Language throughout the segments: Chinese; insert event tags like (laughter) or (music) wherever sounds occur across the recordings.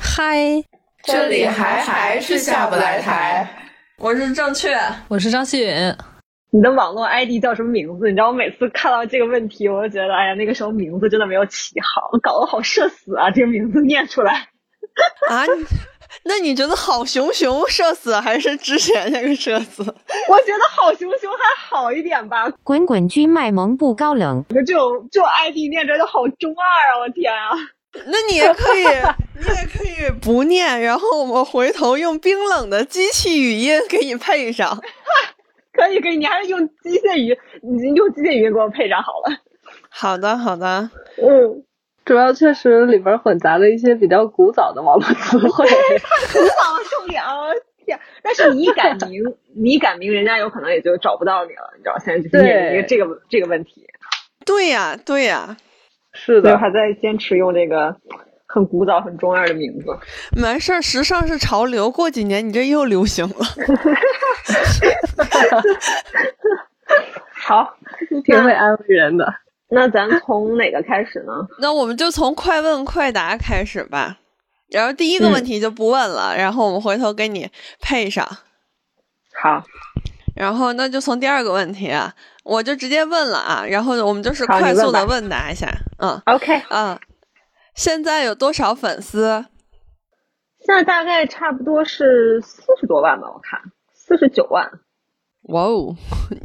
嗨，这里还还是下不来台。我是正确，我是张希允。你的网络 ID 叫什么名字？你知道我每次看到这个问题，我就觉得，哎呀，那个时候名字真的没有起好，搞得好社死啊！这个名字念出来啊？那你觉得好熊熊社死还是之前那个社死？(laughs) 我觉得好熊熊还好一点吧。滚滚君卖萌不高冷，这种这种 ID 念着就好中二啊！我天啊！(laughs) 那你也可以，你也可以不念，然后我们回头用冰冷的机器语音给你配上。(laughs) 可以可以，你还是用机械语，你用机械语音给我配上好了。好的好的，嗯，主要确实里边混杂了一些比较古早的网络词汇。太古早了，重点啊！天，但是你一改名，你一改名，人家有可能也就找不到你了，你知道？现在就是面临这个这个问题。对呀对呀。是的，还在坚持用这个很古早、很中二的名字。没事儿，时尚是潮流，过几年你这又流行了。(laughs) 好，(laughs) 挺会安慰人的。那咱从哪个开始呢？(laughs) 那我们就从快问快答开始吧。然后第一个问题就不问了，然后我们回头给你配上。好。然后那就从第二个问题啊。我就直接问了啊，然后我们就是快速的问答一下，嗯，OK，嗯，现在有多少粉丝？现在大概差不多是四十多万吧，我看四十九万。哇哦，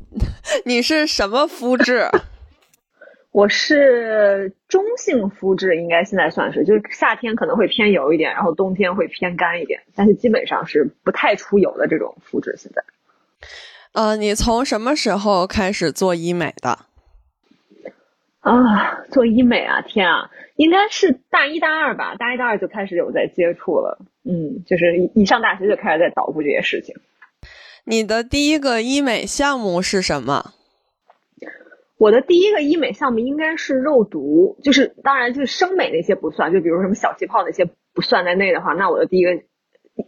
(laughs) 你是什么肤质？(laughs) 我是中性肤质，应该现在算是，就是夏天可能会偏油一点，然后冬天会偏干一点，但是基本上是不太出油的这种肤质。现在。呃，你从什么时候开始做医美的？啊，做医美啊，天啊，应该是大一、大二吧，大一、大二就开始有在接触了。嗯，就是一上大学就开始在捣鼓这些事情。你的第一个医美项目是什么？我的第一个医美项目应该是肉毒，就是当然就是生美那些不算，就比如什么小气泡那些不算在内的话，那我的第一个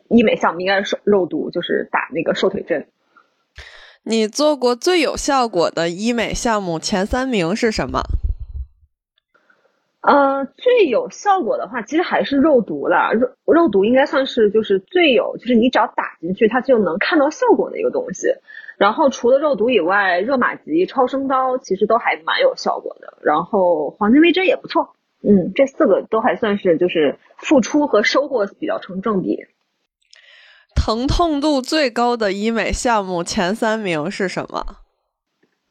医美项目应该是肉毒，就是打那个瘦腿针。你做过最有效果的医美项目前三名是什么？呃，最有效果的话，其实还是肉毒了。肉肉毒应该算是就是最有，就是你只要打进去，它就能看到效果的一个东西。然后除了肉毒以外，热玛吉、超声刀其实都还蛮有效果的。然后黄金微针也不错。嗯，这四个都还算是就是付出和收获比较成正比。疼痛度最高的医美项目前三名是什么？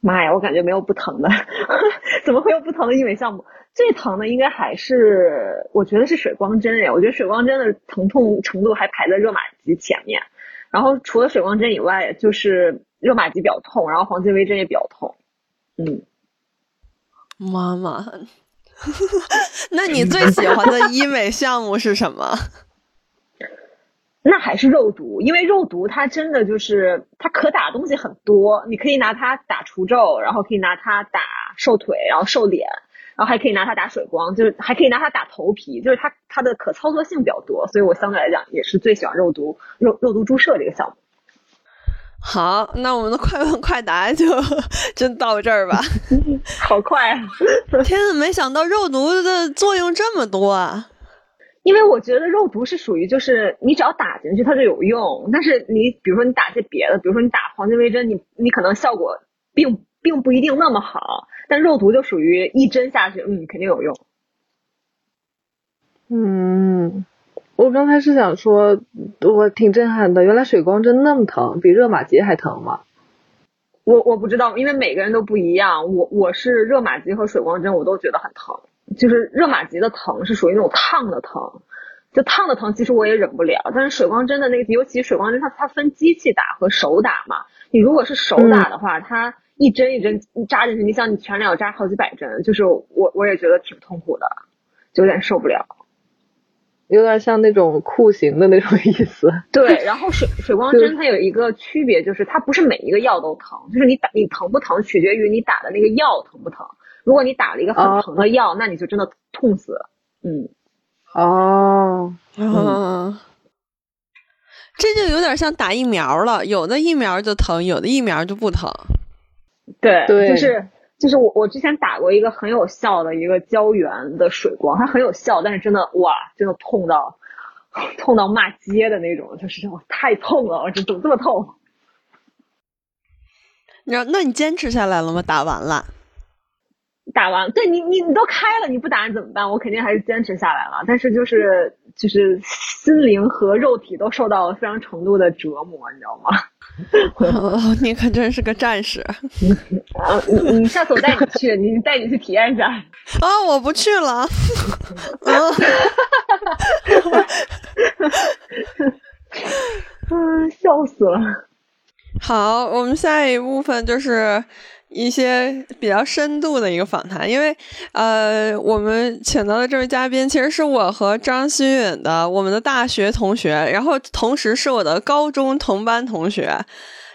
妈呀，我感觉没有不疼的，(laughs) 怎么会有不疼的医美项目？最疼的应该还是，我觉得是水光针呀。我觉得水光针的疼痛程度还排在热玛吉前面。然后除了水光针以外，就是热玛吉比较痛，然后黄金微针也比较痛。嗯，妈妈，(laughs) 那你最喜欢的医美项目是什么？(laughs) 那还是肉毒，因为肉毒它真的就是它可打的东西很多，你可以拿它打除皱，然后可以拿它打瘦腿，然后瘦脸，然后还可以拿它打水光，就是还可以拿它打头皮，就是它它的可操作性比较多，所以我相对来讲也是最喜欢肉毒肉肉毒注射这个项目。好，那我们的快问快答就就到这儿吧。(laughs) 好快啊！天，没想到肉毒的作用这么多啊！因为我觉得肉毒是属于就是你只要打进去它就有用，但是你比如说你打些别的，比如说你打黄金微针，你你可能效果并并不一定那么好，但肉毒就属于一针下去，嗯，肯定有用。嗯，我刚才是想说，我挺震撼的，原来水光针那么疼，比热玛吉还疼吗？我我不知道，因为每个人都不一样，我我是热玛吉和水光针我都觉得很疼。就是热玛吉的疼是属于那种烫的疼，就烫的疼，其实我也忍不了。但是水光针的那个，尤其水光针，它它分机器打和手打嘛。你如果是手打的话，它一针一针扎进去，你想你全脸要扎好几百针，就是我我也觉得挺痛苦的，就有点受不了。有点像那种酷刑的那种意思。(laughs) 对，然后水水光针它有一个区别，就是它不是每一个药都疼，就是你打你疼不疼取决于你打的那个药疼不疼。如果你打了一个很疼的药，那你就真的痛死。嗯，哦，嗯，这就有点像打疫苗了，有的疫苗就疼，有的疫苗就不疼。对，对就是就是我我之前打过一个很有效的一个胶原的水光，它很有效，但是真的哇，真的痛到痛到骂街的那种，就是我太痛了，我这怎么这么痛？然后，那你坚持下来了吗？打完了。打完，对你你你都开了，你不打怎么办？我肯定还是坚持下来了，但是就是就是心灵和肉体都受到了非常程度的折磨，你知道吗？(laughs) 哦，你可真是个战士啊！你你下次我带你去，你带你去体验一下。(laughs) 啊，我不去了。(laughs) 嗯，笑死了。好，我们下一部分就是一些比较深度的一个访谈，因为呃，我们请到的这位嘉宾其实是我和张馨允的我们的大学同学，然后同时是我的高中同班同学。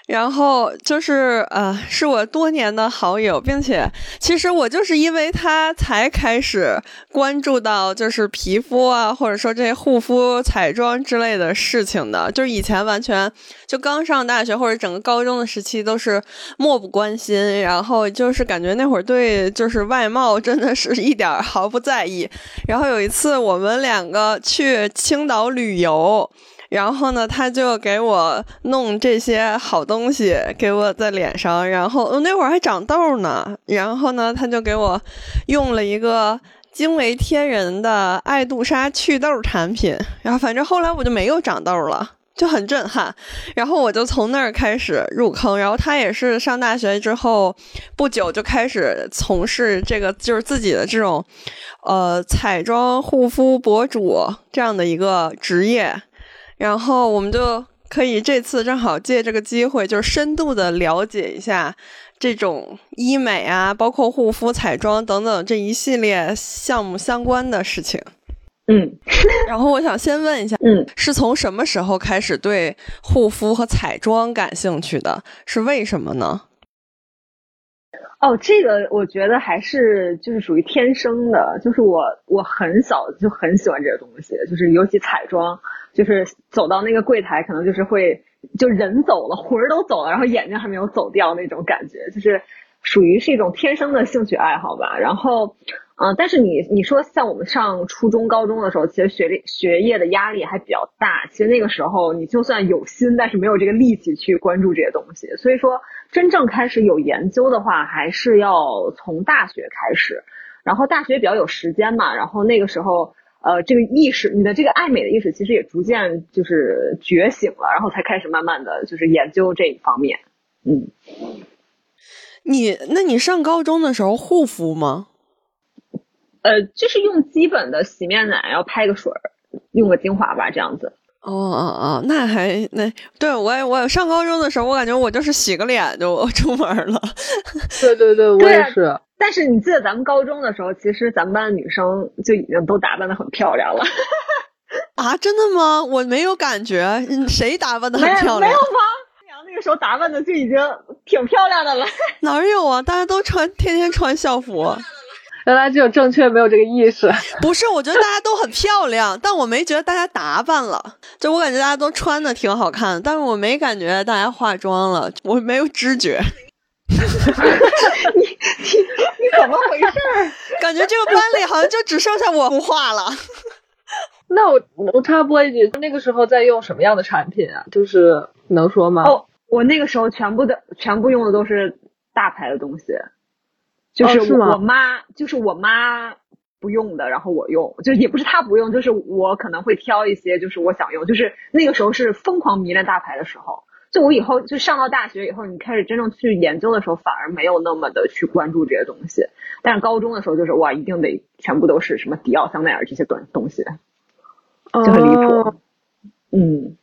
然后就是呃，是我多年的好友，并且其实我就是因为他才开始关注到就是皮肤啊，或者说这些护肤、彩妆之类的事情的。就是以前完全就刚上大学或者整个高中的时期都是漠不关心，然后就是感觉那会儿对就是外貌真的是一点毫不在意。然后有一次我们两个去青岛旅游。然后呢，他就给我弄这些好东西给我在脸上，然后我那会儿还长痘呢。然后呢，他就给我用了一个惊为天人的爱杜莎祛痘产品。然后反正后来我就没有长痘了，就很震撼。然后我就从那儿开始入坑。然后他也是上大学之后不久就开始从事这个，就是自己的这种呃彩妆护肤博主这样的一个职业。然后我们就可以这次正好借这个机会，就是深度的了解一下这种医美啊，包括护肤、彩妆等等这一系列项目相关的事情。嗯，(laughs) 然后我想先问一下，嗯，是从什么时候开始对护肤和彩妆感兴趣的？是为什么呢？哦，这个我觉得还是就是属于天生的，就是我我很小就很喜欢这个东西，就是尤其彩妆。就是走到那个柜台，可能就是会就人走了，魂儿都走了，然后眼睛还没有走掉那种感觉，就是属于是一种天生的兴趣爱好吧。然后，嗯，但是你你说像我们上初中、高中的时候，其实学历学业的压力还比较大。其实那个时候你就算有心，但是没有这个力气去关注这些东西。所以说，真正开始有研究的话，还是要从大学开始。然后大学比较有时间嘛，然后那个时候。呃，这个意识，你的这个爱美的意识，其实也逐渐就是觉醒了，然后才开始慢慢的就是研究这一方面。嗯，你那你上高中的时候护肤吗？呃，就是用基本的洗面奶，然后拍个水儿，用个精华吧，这样子。哦哦哦，那还那对我也我上高中的时候，我感觉我就是洗个脸就出门了。(laughs) 对对对，我也是。但是你记得咱们高中的时候，其实咱们班的女生就已经都打扮的很漂亮了。(laughs) 啊，真的吗？我没有感觉，谁打扮的很漂亮？没有吗？阳那个时候打扮的就已经挺漂亮的了。(laughs) 哪有啊？大家都穿，天天穿校服。原来只有正确没有这个意识。不是，我觉得大家都很漂亮，但我没觉得大家打扮了。就我感觉大家都穿的挺好看，但是我没感觉大家化妆了，我没有知觉。(laughs) 你你你怎么回事？(laughs) 感觉这个班里好像就只剩下我不画了。(laughs) 那我我插播一句，那个时候在用什么样的产品啊？就是能说吗？哦，我那个时候全部的全部用的都是大牌的东西，就是我妈就是我妈不用的，然后我用，就也不是她不用，就是我可能会挑一些，就是我想用，就是那个时候是疯狂迷恋大牌的时候。就我以后就上到大学以后，你开始真正去研究的时候，反而没有那么的去关注这些东西。但是高中的时候，就是哇，一定得全部都是什么迪奥、香奈儿这些东东西，就很离谱。嗯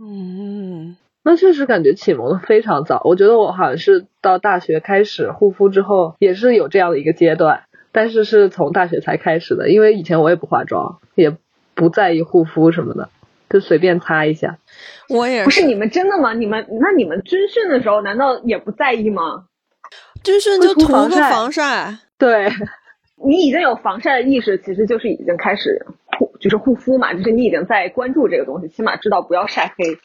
嗯，那确实感觉启蒙的非常早。我觉得我好像是到大学开始护肤之后，也是有这样的一个阶段，但是是从大学才开始的。因为以前我也不化妆，也不在意护肤什么的。就随便擦一下，我也不是你们真的吗？你们那你们军训的时候难道也不在意吗？军训就涂个防晒。对，你已经有防晒的意识，其实就是已经开始护，就是护肤嘛，就是你已经在关注这个东西，起码知道不要晒黑。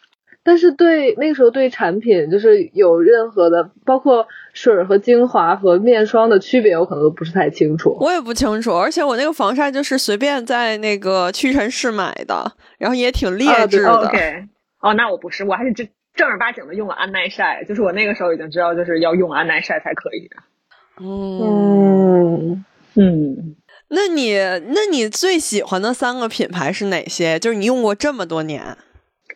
但是对那个时候对产品就是有任何的，包括水和精华和面霜的区别，我可能都不是太清楚。我也不清楚，而且我那个防晒就是随便在那个屈臣氏买的，然后也挺劣质的。OK，哦，那我不是，我还是正正儿八经的用了安耐晒，就是我那个时候已经知道就是要用安耐晒才可以。嗯嗯，那你那你最喜欢的三个品牌是哪些？就是你用过这么多年。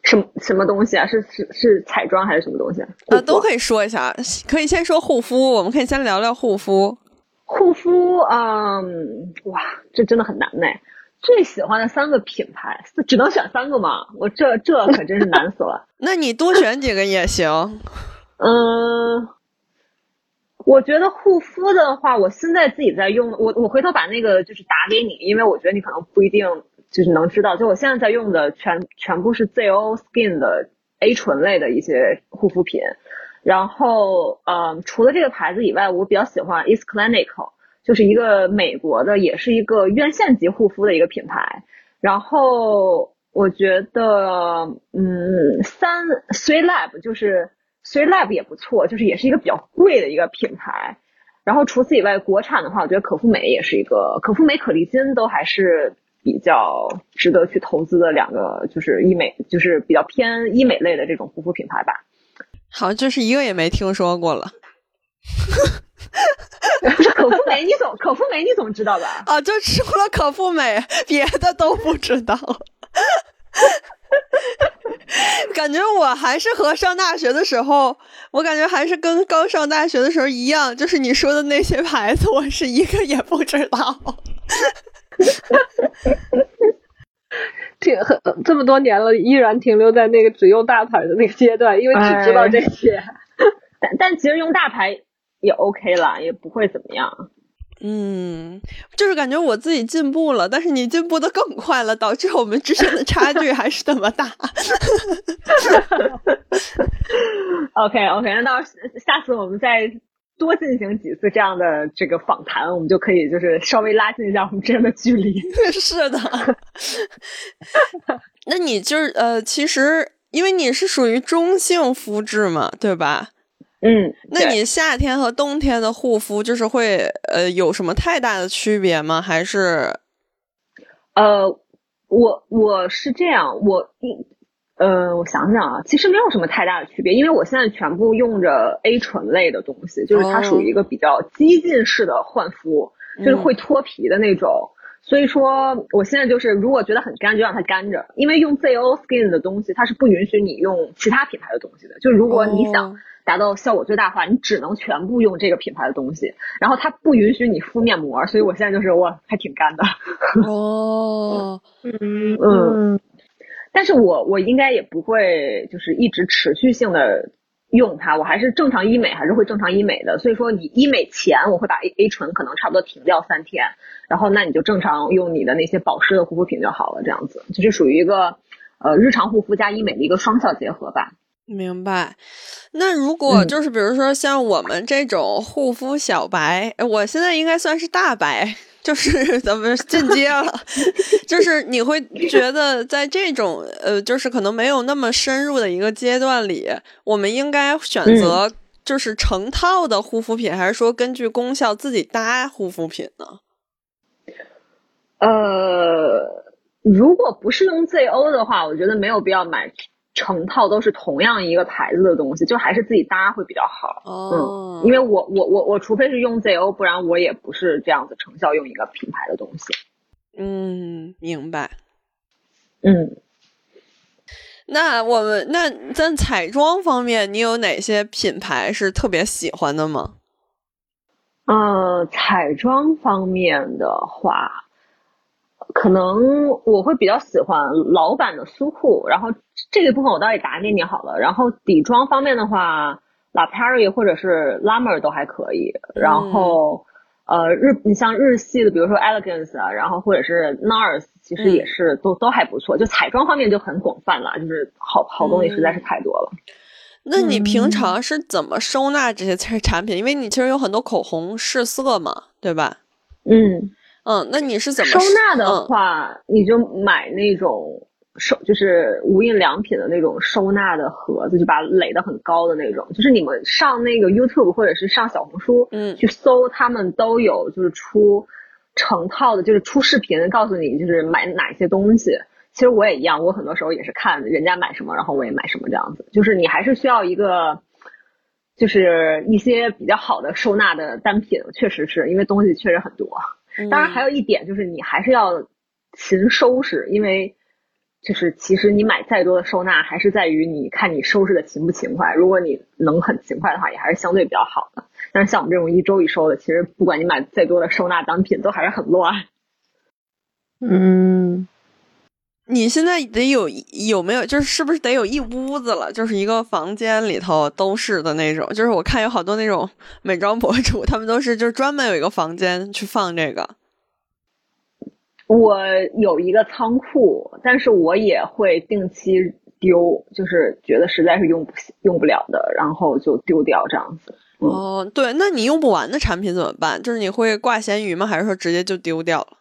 什么什么东西啊？是是是彩妆还是什么东西？啊，都可以说一下。可以先说护肤，我们可以先聊聊护肤。护肤，嗯，哇，这真的很难呢。最喜欢的三个品牌，只能选三个吗？我这这可真是难死了。(laughs) 那你多选几个也行。嗯，我觉得护肤的话，我现在自己在用，我我回头把那个就是打给你，因为我觉得你可能不一定。就是能知道，就我现在在用的全全部是 ZO Skin 的 A 醇类的一些护肤品，然后嗯，除了这个牌子以外，我比较喜欢 Is Clinical，就是一个美国的，也是一个院线级护肤的一个品牌。然后我觉得嗯，三 Three Lab 就是 Three Lab 也不错，就是也是一个比较贵的一个品牌。然后除此以外，国产的话，我觉得可复美也是一个，可复美、可丽金都还是。比较值得去投资的两个就是医美，就是比较偏医美类的这种护肤品牌吧。好，就是一个也没听说过了。可复美，你总 (laughs) 可复美，你总知道吧？啊，就除了可复美，别的都不知道。(laughs) 感觉我还是和上大学的时候，我感觉还是跟刚上大学的时候一样，就是你说的那些牌子，我是一个也不知道。(laughs) 挺很这么多年了，依然停留在那个只用大牌的那个阶段，因为只知道这些。(laughs) 但但其实用大牌也 OK 了，也不会怎么样。嗯，就是感觉我自己进步了，但是你进步的更快了，导致我们之间的差距还是那么大。(laughs) OK OK，那到下次我们再。多进行几次这样的这个访谈，我们就可以就是稍微拉近一下我们之间的距离。(laughs) 是的，(laughs) 那你就是呃，其实因为你是属于中性肤质嘛，对吧？嗯，那你夏天和冬天的护肤就是会呃有什么太大的区别吗？还是呃，我我是这样，我一。呃，我想想啊，其实没有什么太大的区别，因为我现在全部用着 A 醇类的东西，就是它属于一个比较激进式的焕肤，就是会脱皮的那种。所以说，我现在就是如果觉得很干，就让它干着，因为用 ZO Skin 的东西，它是不允许你用其他品牌的东西的。就如果你想达到效果最大化，你只能全部用这个品牌的东西，然后它不允许你敷面膜，所以我现在就是我还挺干的。(laughs) 哦，嗯嗯。但是我我应该也不会就是一直持续性的用它，我还是正常医美还是会正常医美的。所以说你医美前我会把 A A 醇可能差不多停掉三天，然后那你就正常用你的那些保湿的护肤品就好了，这样子就是属于一个呃日常护肤加医美的一个双效结合吧。明白。那如果就是比如说像我们这种护肤小白，我现在应该算是大白。就是 (laughs) 咱们进阶了，就是你会觉得在这种呃，就是可能没有那么深入的一个阶段里，我们应该选择就是成套的护肤品，还是说根据功效自己搭护肤品呢？呃，如果不是用 ZO 的话，我觉得没有必要买。成套都是同样一个牌子的东西，就还是自己搭会比较好。哦，嗯，因为我我我我除非是用 ZO，不然我也不是这样子成效用一个品牌的东西。嗯，明白。嗯，那我们那在彩妆方面，你有哪些品牌是特别喜欢的吗？呃，彩妆方面的话。可能我会比较喜欢老版的苏护，然后这个部分我倒也答给你好了。然后底妆方面的话，La Prairie 或者是 La Mer 都还可以。然后呃日你像日系的，比如说 Elegance 啊，然后或者是 NARS，其实也是都都还不错。就彩妆方面就很广泛了，就是好好东西实在是太多了。那你平嗯常是怎么收纳这些 (laughs) 产产品？因为你其实有很多口红试色嘛，对吧？嗯，嗯，那你是怎么收纳的嗯话，你就买那种收，就是无印良品的那种收纳的盒子，就把垒得很高的那种。就是你们上那个 YouTube 或者是上小红书，嗯去搜，他们都有就是出成套的，就是出视频告诉你就是买哪些东西。其实我也一样，我很多时候也是看人家买什么，然后我也买什么这样子。就是你还是需要一个，就是一些比较好的收纳的单品，确实是因为东西确实很多。当然，还有有一点就是你还是要勤收拾，因为就是其实你买再多的收纳，还是在于你看你收拾的勤不勤快。如果你能很勤快的话，也还是相对比较好的。但是像我们这种一周一收的，其实不管你买再多的收纳单品，都还是很乱。嗯，你现在得有有没有，就是是不是得有一屋子了？就是一个房间里头都是的那种。就是我看有好多那种美妆博主，他们都是就是专门有一个房间去放这个。我有一个仓库，但是我也会定期丢，就是觉得实在是用不用不了的，然后就丢掉这样子。嗯哦，对，那你用不完的产品怎么办？就是你会挂咸鱼吗？还是说直接就丢掉了？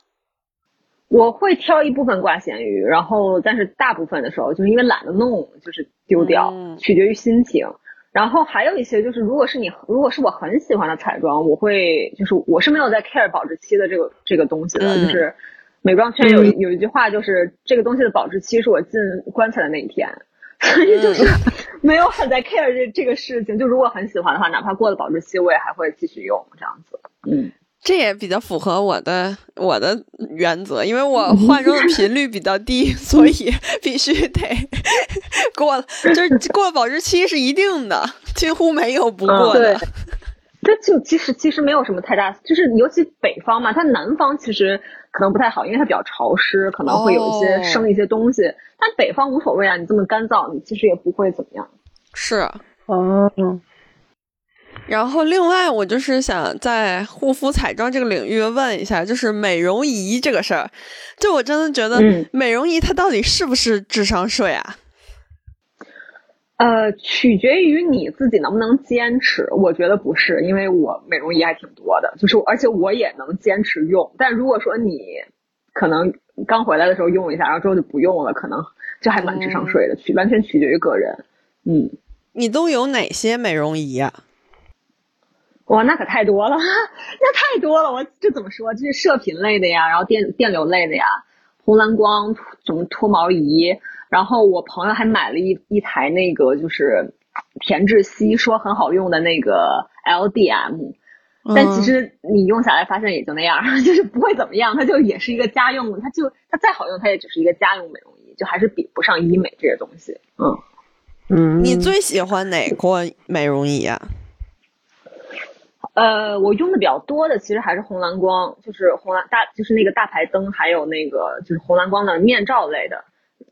我会挑一部分挂咸鱼，然后但是大部分的时候就是因为懒得弄，就是丢掉，嗯取决于心情。然后还有一些就是，如果是你，如果是我很喜欢的彩妆，我会就是我是没有在 care 保质期的这个这个东西的，嗯就是美妆圈有一有一句话就是这个东西的保质期是我进棺材的那一天，(laughs) 所以就是没有很在 care 这这个事情。就如果很喜欢的话，哪怕过了保质期，我也还会继续用这样子。嗯。这也比较符合我的我的原则，因为我 (laughs) 化妆的频率比较低，所以必须得过了，就是过了保质期是一定的，几乎没有不过的。(laughs) 这就其实其实没有什么太大，就是尤其北方嘛，它南方其实可能不太好，因为它比较潮湿，可能会有一些哦生一些东西。但北方无所谓啊，你这么干燥，你其实也不会怎么样。是。哦，然后另外，我就是想在护肤彩妆这个领域问一下，就是美容仪这个事儿，就我真的觉得嗯美容仪它到底是不是智商税啊？呃，取决于你自己能不能坚持。我觉得不是，因为我美容仪还挺多的，就是而且我也能坚持用。但如果说你可能刚回来的时候用一下，然后之后就不用了，可能这还蛮智商税的，取完全取决于个人。嗯。你都有哪些美容仪啊？哇，那可太多了，(laughs) 那太多了。我这怎么说？这是射频类的呀，然后电电流类的呀，红蓝光什么脱毛仪。然后我朋友还买了一一台那个就是田志希说很好用的那个 LDM，但其实你用下来发现也就那样，(laughs) 就是不会怎么样。它就也是一个家用，它就它再好用，它也只是一个家用美容仪，就还是比不上医美这些东西。嗯嗯，你最喜欢哪款美容仪啊？呃，我用的比较多的其实还是红蓝光，就是红蓝大，就是那个大排灯，还有那个就是红蓝光的面罩类的。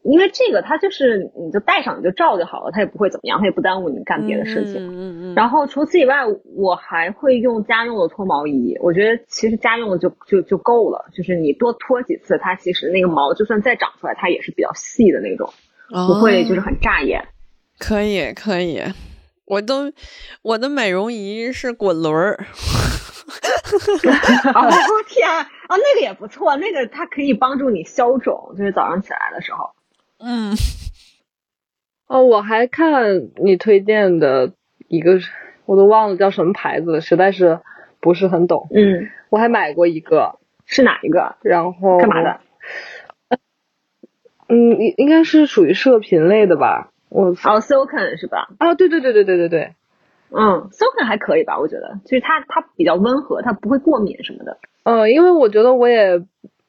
因为这个它就是你就戴上你就照就好了，它也不会怎么样，它也不耽误你干别的事情。嗯嗯嗯。然后除此以外，我还会用家用的脱毛仪。我觉得其实家用的就就就够了，就是你多脱几次，它其实那个毛就算再长出来，它也是比较细的那种，不会就是很扎眼。可以可以，我都我的美容仪是滚轮儿。哦 (laughs) 天啊，哦那个也不错，那个它可以帮助你消肿，就是早上起来的时候。嗯，哦，我还看你推荐的一个，我都忘了叫什么牌子了，实在是不是很懂。嗯，我还买过一个，是哪一个？然后干嘛的？嗯，应应该是属于射频类的吧。我哦，Silken 是吧？啊，对对对对对对对，嗯，Silken 还可以吧？我觉得，就是它它比较温和，它不会过敏什么的。嗯，因为我觉得我也，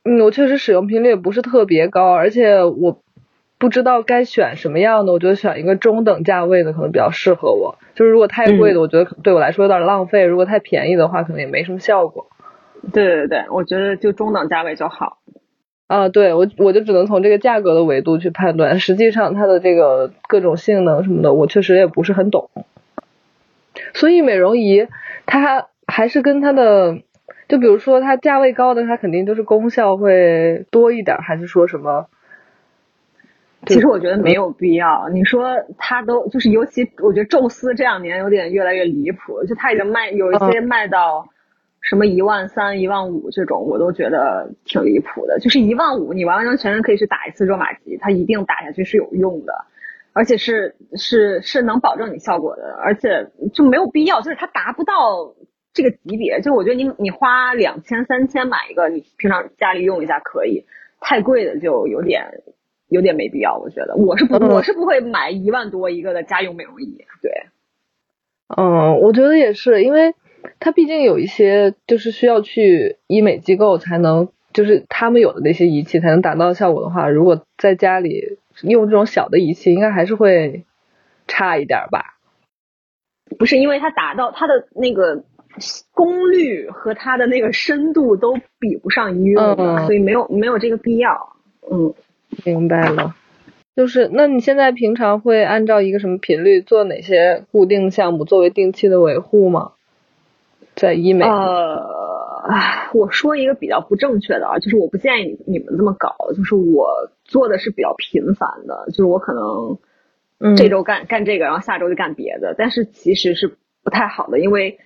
嗯，我确实使用频率也不是特别高，而且我不知道该选什么样的，我觉得选一个中等价位的可能比较适合我。就是如果太贵的，我觉得对我来说有点浪费；如果太便宜的话，可能也没什么效果。对对对，我觉得就中等价位就好。啊，对我我就只能从这个价格的维度去判断，实际上它的这个各种性能什么的，我确实也不是很懂。所以美容仪它还是跟它的，就比如说它价位高的，它肯定就是功效会多一点，还是说什么？其实我觉得没有必要。你说他都就是，尤其我觉得宙斯这两年有点越来越离谱，就他已经卖有一些卖到什么一万三、一万五这种，我都觉得挺离谱的。就是一万五，你完完全全可以去打一次热玛吉，它一定打下去是有用的，而且是是是能保证你效果的，而且就没有必要，就是它达不到这个级别。就我觉得你你花两千三千买一个，你平常家里用一下可以，太贵的就有点。有点没必要，我觉得我是不我是不会买一万多一个的家用美容仪。对，嗯，我觉得也是，因为它毕竟有一些就是需要去医美机构才能，就是他们有的那些仪器才能达到效果的话，如果在家里用这种小的仪器，应该还是会差一点吧？不是，因为它达到它的那个功率和它的那个深度都比不上医用的，所以没有没有这个必要。嗯。明白了，就是那你现在平常会按照一个什么频率做哪些固定项目作为定期的维护吗？在医美？呃，我说一个比较不正确的啊，就是我不建议你们这么搞，就是我做的是比较频繁的，就是我可能这周干干这个，然后下周就干别的，但是其实是不太好的，因为。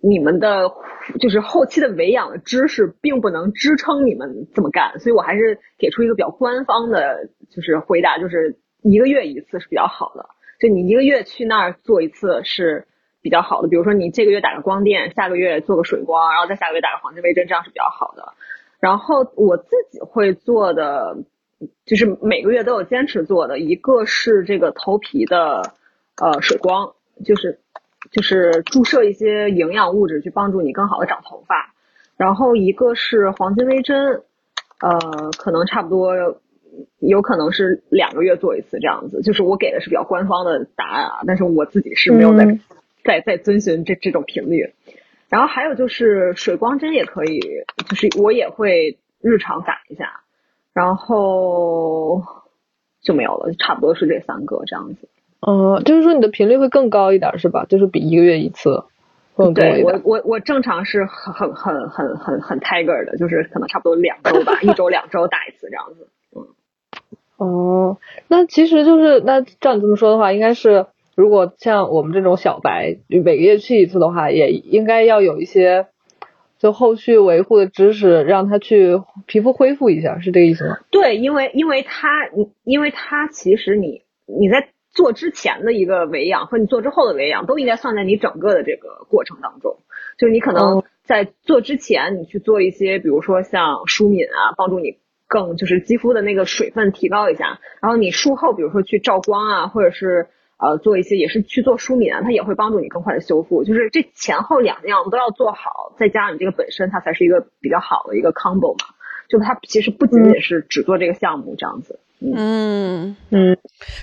你们的就是后期的维养的知识并不能支撑你们这么干，所以我还是给出一个比较官方的，就是回答，就是一个月一次是比较好的。就你一个月去那儿做一次是比较好的。比如说你这个月打个光电，下个月做个水光，然后再下个月打个黄金微针，这样是比较好的。然后我自己会做的，就是每个月都有坚持做的，一个是这个头皮的呃水光，就是。就是注射一些营养物质去帮助你更好的长头发，然后一个是黄金微针，呃，可能差不多有可能是两个月做一次这样子。就是我给的是比较官方的答案啊，但是我自己是没有在在在遵循这这种频率。然后还有就是水光针也可以，就是我也会日常打一下，然后就没有了，差不多是这三个这样子。哦，就是说你的频率会更高一点是吧？就是比一个月一次更多一点。我我我正常是很很很很很很 tiger 的，就是可能差不多两周吧，一周两周打一次这样子。嗯。(laughs) 哦，那其实就是那照你这么说的话，应该是如果像我们这种小白，每个月去一次的话，也应该要有一些就后续维护的知识，让他去皮肤恢复一下，是这个意思吗？对，因为因为他因为他其实你你在。做之前的一个维养和你做之后的维养都应该算在你整个的这个过程当中。就是你可能在做之前，你去做一些，比如说像舒敏啊，帮助你更就是肌肤的那个水分提高一下。然后你术后，比如说去照光啊，或者是呃做一些也是去做舒敏啊，它也会帮助你更快的修复。就是这前后两样都要做好，再加上你这个本身，它才是一个比较好的一个 combo 嘛。就它其实不仅仅是只做这个项目这样子。嗯嗯嗯，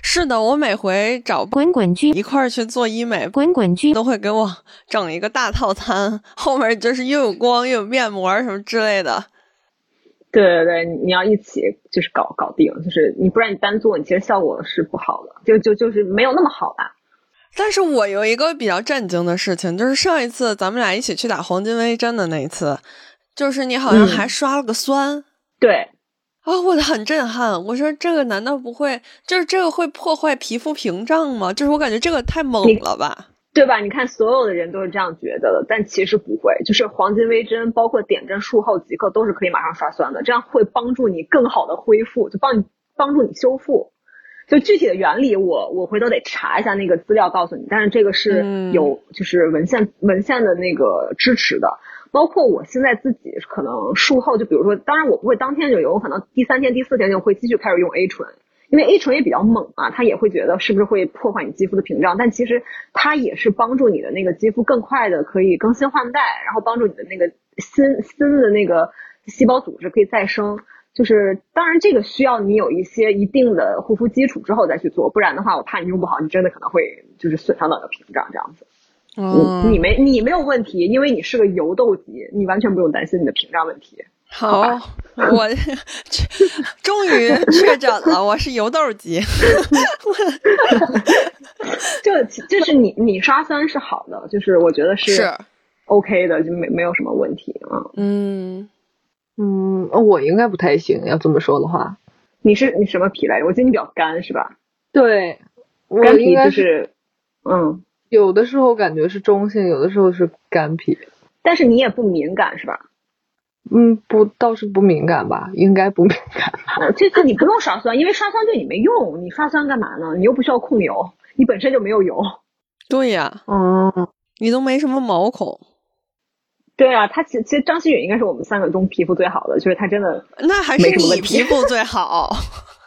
是的，我每回找滚滚君一块儿去做医美，滚滚君都会给我整一个大套餐，(laughs) 后面就是又有光又有面膜什么之类的。对对对，你要一起就是搞搞定，就是你不然你单做，你其实效果是不好的，就就就是没有那么好吧。但是我有一个比较震惊的事情，就是上一次咱们俩一起去打黄金微针的那一次，就是你好像还刷了个酸。对。啊，我很震撼！我说这个难道不会，就是这个会破坏皮肤屏障吗？就是我感觉这个太猛了吧，对吧？你看所有的人都是这样觉得的，但其实不会。就是黄金微针，包括点阵术后即刻都是可以马上刷酸的，这样会帮助你更好的恢复，就帮你帮助你修复。就具体的原理，我我回头得查一下那个资料告诉你。但是这个是有就是文献文献的那个支持的。包括我现在自己可能术后，就比如说，当然我不会当天就有，可能第三天、第四天就会继续开始用 A 醇，因为 A 醇也比较猛嘛，它也会觉得是不是会破坏你肌肤的屏障，但其实它也是帮助你的那个肌肤更快的可以更新换代，然后帮助你的那个新新的那个细胞组织可以再生。就是当然这个需要你有一些一定的护肤基础之后再去做，不然的话我怕你用不好，你真的可能会就是损伤到你的屏障这样子。你你没你没有问题，因为你是个油痘肌，你完全不用担心你的屏障问题。好，我 (laughs) 终于确诊了，我是油痘肌。(laughs) 就就是你你刷酸是好的，就是我觉得是 OK 的，就没没有什么问题啊。嗯嗯，我应该不太行，要这么说的话。你是你什么皮来着？我记得你比较干是吧？对，我干脾应该就是，嗯，有的时候感觉是中性，有的时候是干皮。但是你也不敏感是吧？嗯，不，倒是不敏感吧，应该不敏感。呃这次你不用刷酸，因为刷酸对你没用，你刷酸干嘛呢？你又不需要控油，你本身就没有油。对呀，嗯，你都没什么毛孔，对啊，他其其实张馨予应该是我们三个中皮肤最好的，就是他真的那还是你皮肤最好。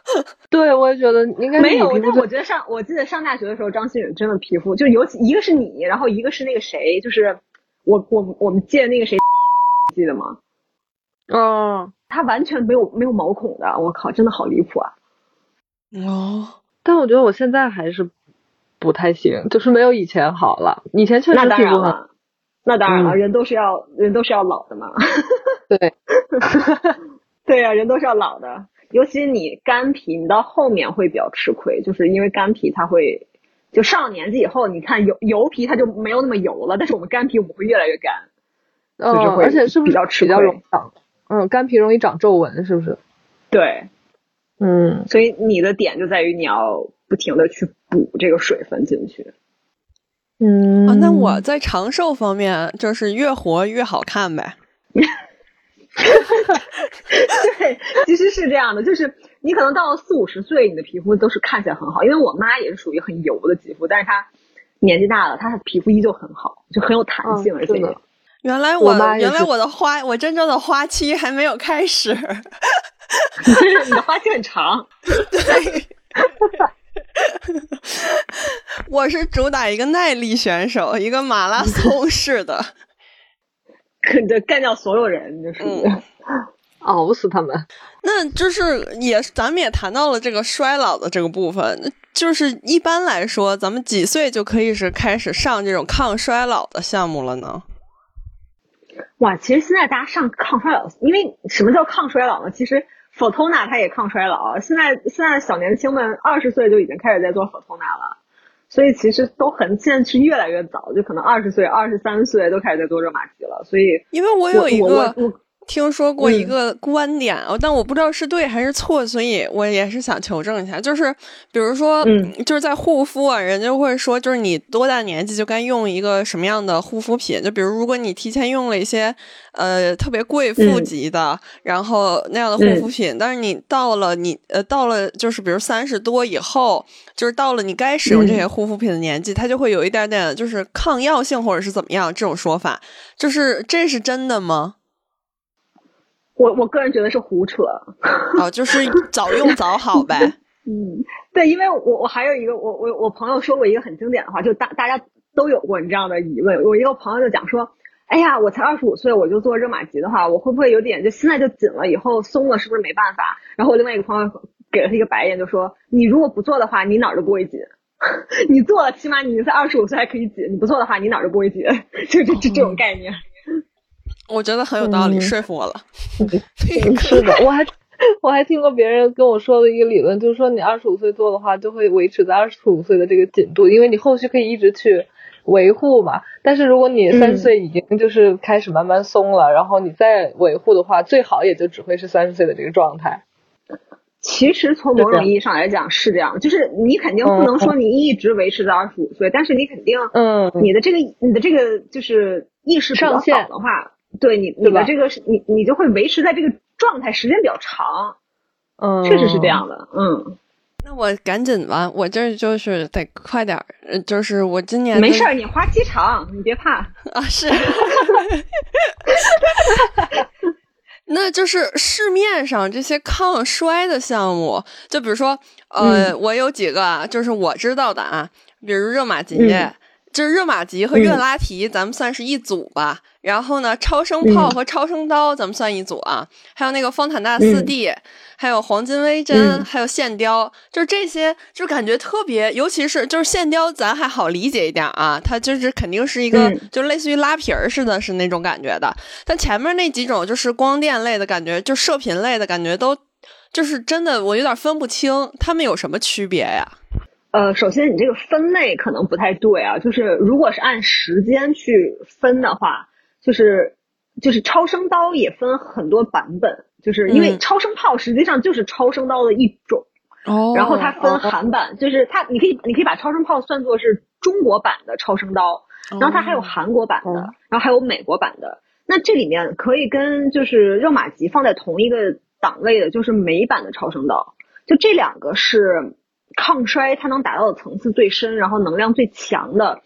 (laughs) 对，我也觉得应该没有。但我觉得上我记得上大学的时候，张馨予真的皮肤就尤其一个是你，然后一个是那个谁，就是我我我们借那个谁，记得吗？嗯，他完全没有没有毛孔的，我靠，真的好离谱啊！哦，但我觉得我现在还是不太行，就是没有以前好了。以前确实皮肤很当然了，那当然了，嗯人都是要人都是要老的嘛。(laughs) 对，对呀、人都是要老的，尤其你干皮，你到后面会比较吃亏，就是因为干皮它会，就上了年纪以后，你看油油皮它就没有那么油了，但是我们干皮我们会越来越干，嗯，就是会而且是不是比较吃比较亏容易长？嗯，干皮容易长皱纹，是不是？对，嗯，所以你的点就在于你要不停的去补这个水分进去。嗯啊，那我在长寿方面就是越活越好看呗。(laughs) (laughs) 对，其实是这样的，就是你可能到了四五十岁，你的皮肤都是看起来很好，因为我妈也是属于很油的肌肤，但是她年纪大了，她的皮肤依旧很好，就很有弹性，嗯而且原来我我原来我的花，我真正的花期还没有开始。(laughs) 你的花期很长。对 (laughs) 我是主打一个耐力选手，一个马拉松式的。(laughs) 跟着干掉所有人，就是。(laughs) 嗯熬死他们。那就是也，咱们也谈到了这个衰老的这个部分。就是一般来说，咱们几岁就可以是开始上这种抗衰老的项目了呢？哇，其实现在大家上抗衰老，因为什么叫抗衰老呢？其实 Fotona 它也抗衰老，现在现在小年轻们二十岁就已经开始在做 Fotona 了，所以其实都很现在是越来越早，就可能二十岁、二十三岁都开始在做热玛吉了。所以因为我我有一个我我我听说过一嗯个观点，哦但我不知道是对还是错，所以我也是想求证一下。就是比如说，嗯就是在护肤啊，人家会说，就是你多大年纪就该用一个什么样的护肤品。就比如，如果你提前用了一些呃特别贵妇嗯级的，然后那样的护肤品，但是你到了你呃到了就是比如三十多以后，就是到了你该使用这嗯些护肤品的年纪，它就会有一点点就是抗药性或者是怎么样这种说法，就是这是真的吗？我我个人觉得是胡扯。哦，就是早用早好 (laughs) 呗。嗯，对，因为我我还有一个我我我朋友说过一个很经典的话，就大大家都有过你这样的疑问。我一个朋友就讲说，哎呀，我才二十五岁我就做热玛吉的话，我会不会有点就现在就紧了，以后松了是不是没办法？然后我另外一个朋友给了他一个白眼，就说你如果不做的话，你哪儿都不会紧。(laughs) 你做了，起码你在二十五岁还可以紧；你不做的话，你哪儿都不会紧。(laughs) 就这这这种概念。我觉得很有道理，嗯说服我了。嗯是的，我还我还听过别人跟我说的一个理论，就是说你二十五岁做的话，就会维持在二十五岁的这个紧度，因为你后续可以一直去维护嘛。但是如果你三十岁已经就是开始慢慢松了，然后你再维护的话，最好也就只会是三十岁的这个状态。其实从某种意义上来讲是这样，就是你肯定不能说你一直维持在二十五岁，但是你肯定嗯，你的这个你的这个就是意识比较上限的话，对你你的这个是你你就会维持在这个状态时间比较长，嗯，确实是这。样的，嗯，那我赶紧吧，我这就是得快点儿，呃就是我今年没事儿，你花期长，你别怕，啊，是。(laughs) 那就是市面上这些抗衰的项目，就比如说，呃，嗯。我有几个啊，就是我知道的啊，比如热玛吉，嗯就是热玛吉和热拉提，咱们算是一组吧。然后呢，超声炮嗯和超声刀，咱们算一组啊。还有那个方坦纳四 D，、还有黄金微针，嗯还有线雕，就是这些，就感觉特别，尤其是就是线雕，咱还好理解一点啊，它就是肯定是一个，嗯就类似于拉皮儿似的，是那种感觉的。但前面那几种就是光电类的感觉，就射频类的感觉都，就是真的我有点分不清它们有什么区别呀？呃，首先你这个分类可能不太对啊，就是如果是按时间去分的话，就是就是超声刀也分很多版本，就是因为嗯超声炮实际上就是超声刀的一种，哦然后它分韩版，就是它你可以你可以把超声炮算作是中国版的超声刀，然后它还有韩国版的，哦然后还有美国版的。那这里面可以跟就是热玛吉放在同一个档位的，就是美版的超声刀。就这两个是抗衰它能达到的层次最深，然后能量最强的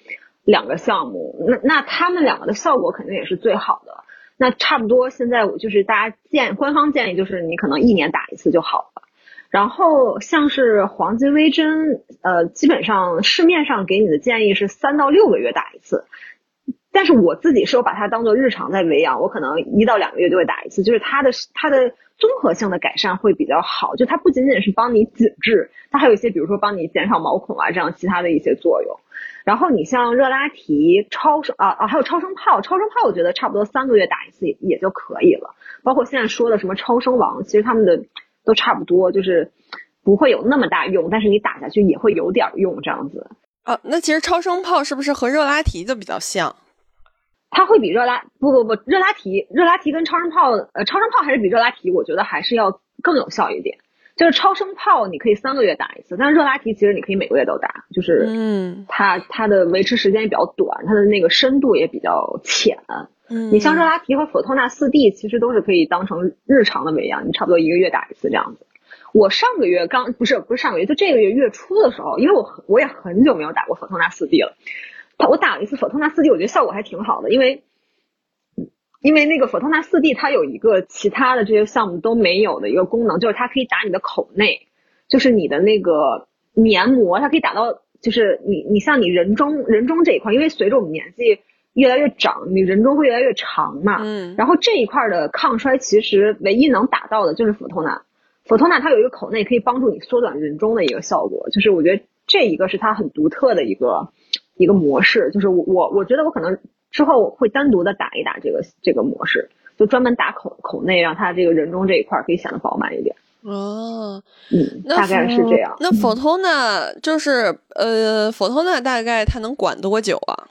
两个项目。那那他们两个的效果肯定也是最好的。那差不多现在我就是大家建官方建议就是你可能一年打一次就好了。然后像是黄金微针，呃，基本上市面上给你的建议是三到六个月打一次，但是我自己是有把它当做日常在维养，我可能一到两个月就会打一次，就是它的它的综合性的改善会比较好，就它不仅仅是帮你紧致，它还有一些比如说帮你减少毛孔啊这样其他的一些作用。然后你像热拉提、超声啊啊，还有超声炮，超声炮我觉得差不多三个月打一次也也就可以了。包括现在说的什么超声王，其实他们的都差不多，就是不会有那么大用，但是你打下去也会有点用这样子。啊，那其实超声炮是不是和热拉提就比较像？它会比热拉不不不热拉提热拉提跟超声炮呃超声炮还是比热拉提我觉得还是要更有效一点。就是超声炮你可以三个月打一次，但是热拉提其实你可以每个月都打，就是嗯它它的维持时间也比较短，它的那个深度也比较浅。嗯，你像热拉提和佛托纳四 D 其实都是可以当成日常的维养，你差不多一个月打一次这样子。我上个月刚不是不是上个月，就这个月月初的时候，因为我我也很久没有打过佛托纳四 D 了，它我打了一次佛托纳四 D，我觉得效果还挺好的，因为因为那个佛托纳四 D 它有一个其他的这些项目都没有的一个功能，就是它可以打你的口内，就是你的那个黏膜，它可以打到就是你你像你人中人中这一块，因为随着我们年纪越来越长，你人中会越来越长嘛，嗯。然后这一块的抗衰其实唯一能打到的就是佛托纳，佛托纳它有一个口内可以帮助你缩短人中的一个效果，就是我觉得这一个是它很独特的一个一个模式，就是我我我觉得我可能之后会单独的打一打这个这个模式，就专门打口口内，让它这个人中这一块可以显得饱满一点，哦，嗯，那大概是这样。那 Photona 就是呃，Photona 大概它能管多久啊？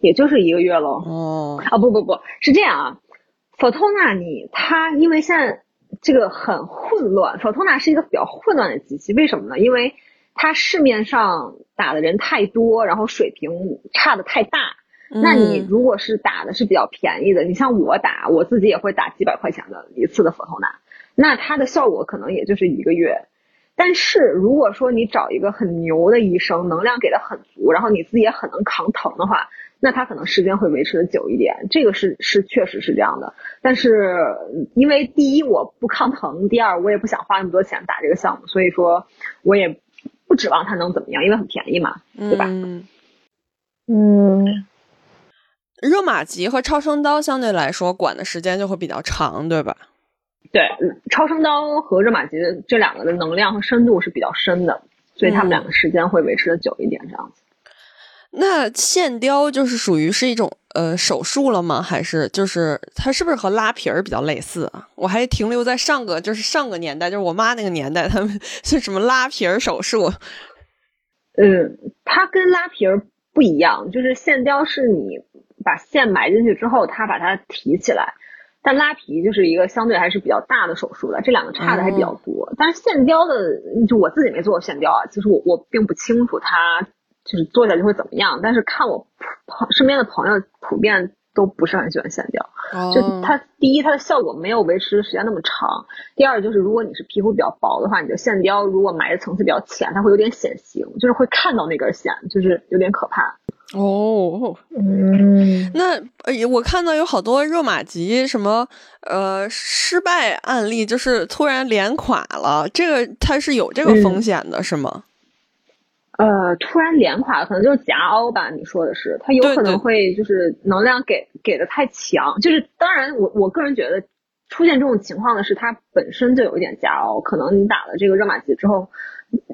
也就是一个月喽。哦，啊，不不不是这样啊，Photona 你它因为现在这个很混乱，Photona 是一个比较混乱的机器，为什么呢？因为它市面上打的人太多，然后水平差的太大。那你嗯如果是打的是比较便宜的，你像我打，我自己也会打几百块钱的一次的 Photona，那它的效果可能也就是一个月。但是如果说你找一个很牛的医生，能量给的很足，然后你自己也很能扛疼的话，那它可能时间会维持的久一点。这个是是确实是这样的。但是嗯因为第一我不抗疼，第二我也不想花那么多钱打这个项目，所以说我也不指望它能怎么样，因为很便宜嘛，对吧？嗯，嗯，热玛吉和超声刀相对来说管的时间就会比较长，对吧？对，嗯超声刀和热玛吉这两个的能量和深度是比较深的，所以它们两个时间会维持的久一点，这样子。那线雕就是属于是一种呃手术了吗？还是就是它是不是和拉皮儿比较类似啊？我还停留在上个就是上个年代，就是我妈那个年代，他们是什么拉皮儿手术？嗯，它跟拉皮儿不一样，就是线雕是你把线埋进去之后，它把它提起来，但拉皮就是一个相对还是比较大的手术的，这两个差的还比较多。但是线雕的，就我自己没做过线雕啊，其实我我并不清楚它就是做下就会怎么样，但是看我朋身边的朋友普遍都不是很喜欢线雕。就哦它第一，它的效果没有维持时间那么长；第二，就是如果你是皮肤比较薄的话，你的线雕如果埋的层次比较浅，它会有点显形，就是会看到那根线，就是有点可怕。哦，嗯，那呃我看到有好多热玛吉什么呃失败案例，就是突然脸垮了，这个它是有这个风险的，是吗？呃，突然脸垮可能就是夹凹吧？你说的是，它有可能会就是能量给给的太强，就是当然我我个人觉得出现这种情况的是它本身就有一点夹凹，可能你打了这个热玛吉之后，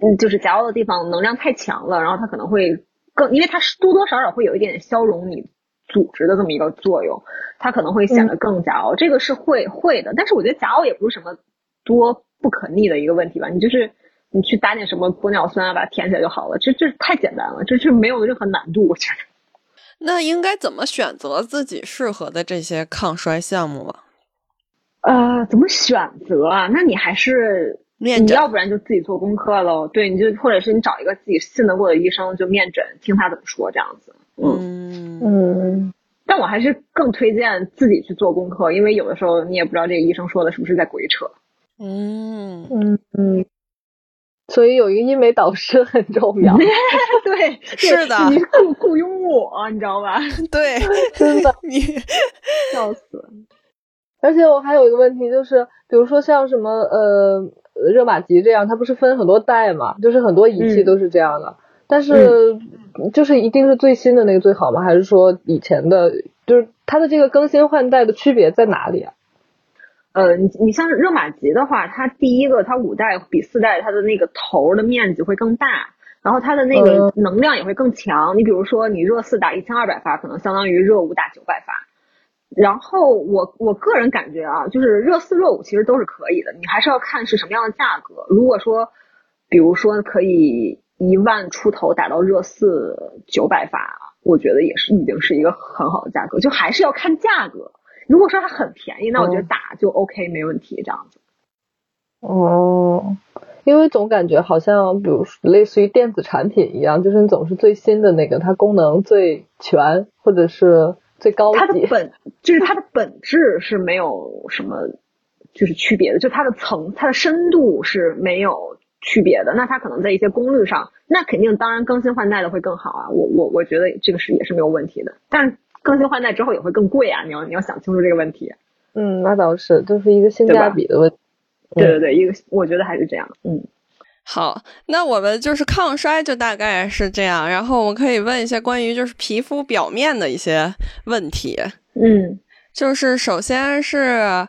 嗯，就是夹凹的地方能量太强了，然后它可能会更，因为它是多多少少会有一点消融你组织的这么一个作用，它可能会显得更夹凹，这个是会会的，但是我觉得夹凹也不是什么多不可逆的一个问题吧，你就是。你去打点什么玻尿酸啊，把它填起来就好了，这这太简单了，这这没有任何难度，我觉得。那应该怎么选择自己适合的这些抗衰项目啊？呃，怎么选择啊？那你还是面诊你要不然就自己做功课喽。对，你就或者是你找一个自己信得过的医生就面诊，听他怎么说这样子。嗯，嗯嗯，但我还是更推荐自己去做功课，因为有的时候你也不知道这个医生说的是不是在鬼扯。嗯，嗯嗯，所以有一个医美导师很重要，(laughs) 对，(laughs) 是的你雇雇佣我，你知道吧？(laughs) 对，真的你笑死。而且我还有一个问题，就是比如说像什么呃热玛吉这样，它不是分很多代嘛，就是很多仪器嗯都是这样的。但是就是一定是最新的那个最好吗？还是说以前的，就是它的这个更新换代的区别在哪里啊？呃，你你像热玛吉的话，它第一个它五代比四代它的那个头儿的面积会更大，然后它的那个能量也会更强。你比如说你热四打一千二百发，可能相当于热五打九百发。然后我我个人感觉啊，就是热四热五其实都是可以的，你还是要看是什么样的价格。如果说，比如说可以一万出头打到热四九百发，我觉得也是已经是一个很好的价格，就还是要看价格。如果说它很便宜，那我觉得哦打就 OK 没问题这样子。哦，因为总感觉好像，比如说类似于电子产品一样，就是你总是最新的那个，它功能最全，或者是最高级。它的本就是它的本质是没有什么就是区别的，就它的层它的深度是没有区别的。那它可能在一些功率上，那肯定当然更新换代的会更好啊。我我我觉得这个是也是没有问题的，但是更新换代之后也会更贵啊。你要你要想清楚这个问题。嗯，那倒是，就是一个性价比的问题。对对对，一个我觉得还是这样。嗯，好，那我们就是抗衰就大概是这样，然后我们可以问一些关于就是皮肤表面的一些问题，嗯就是首先是。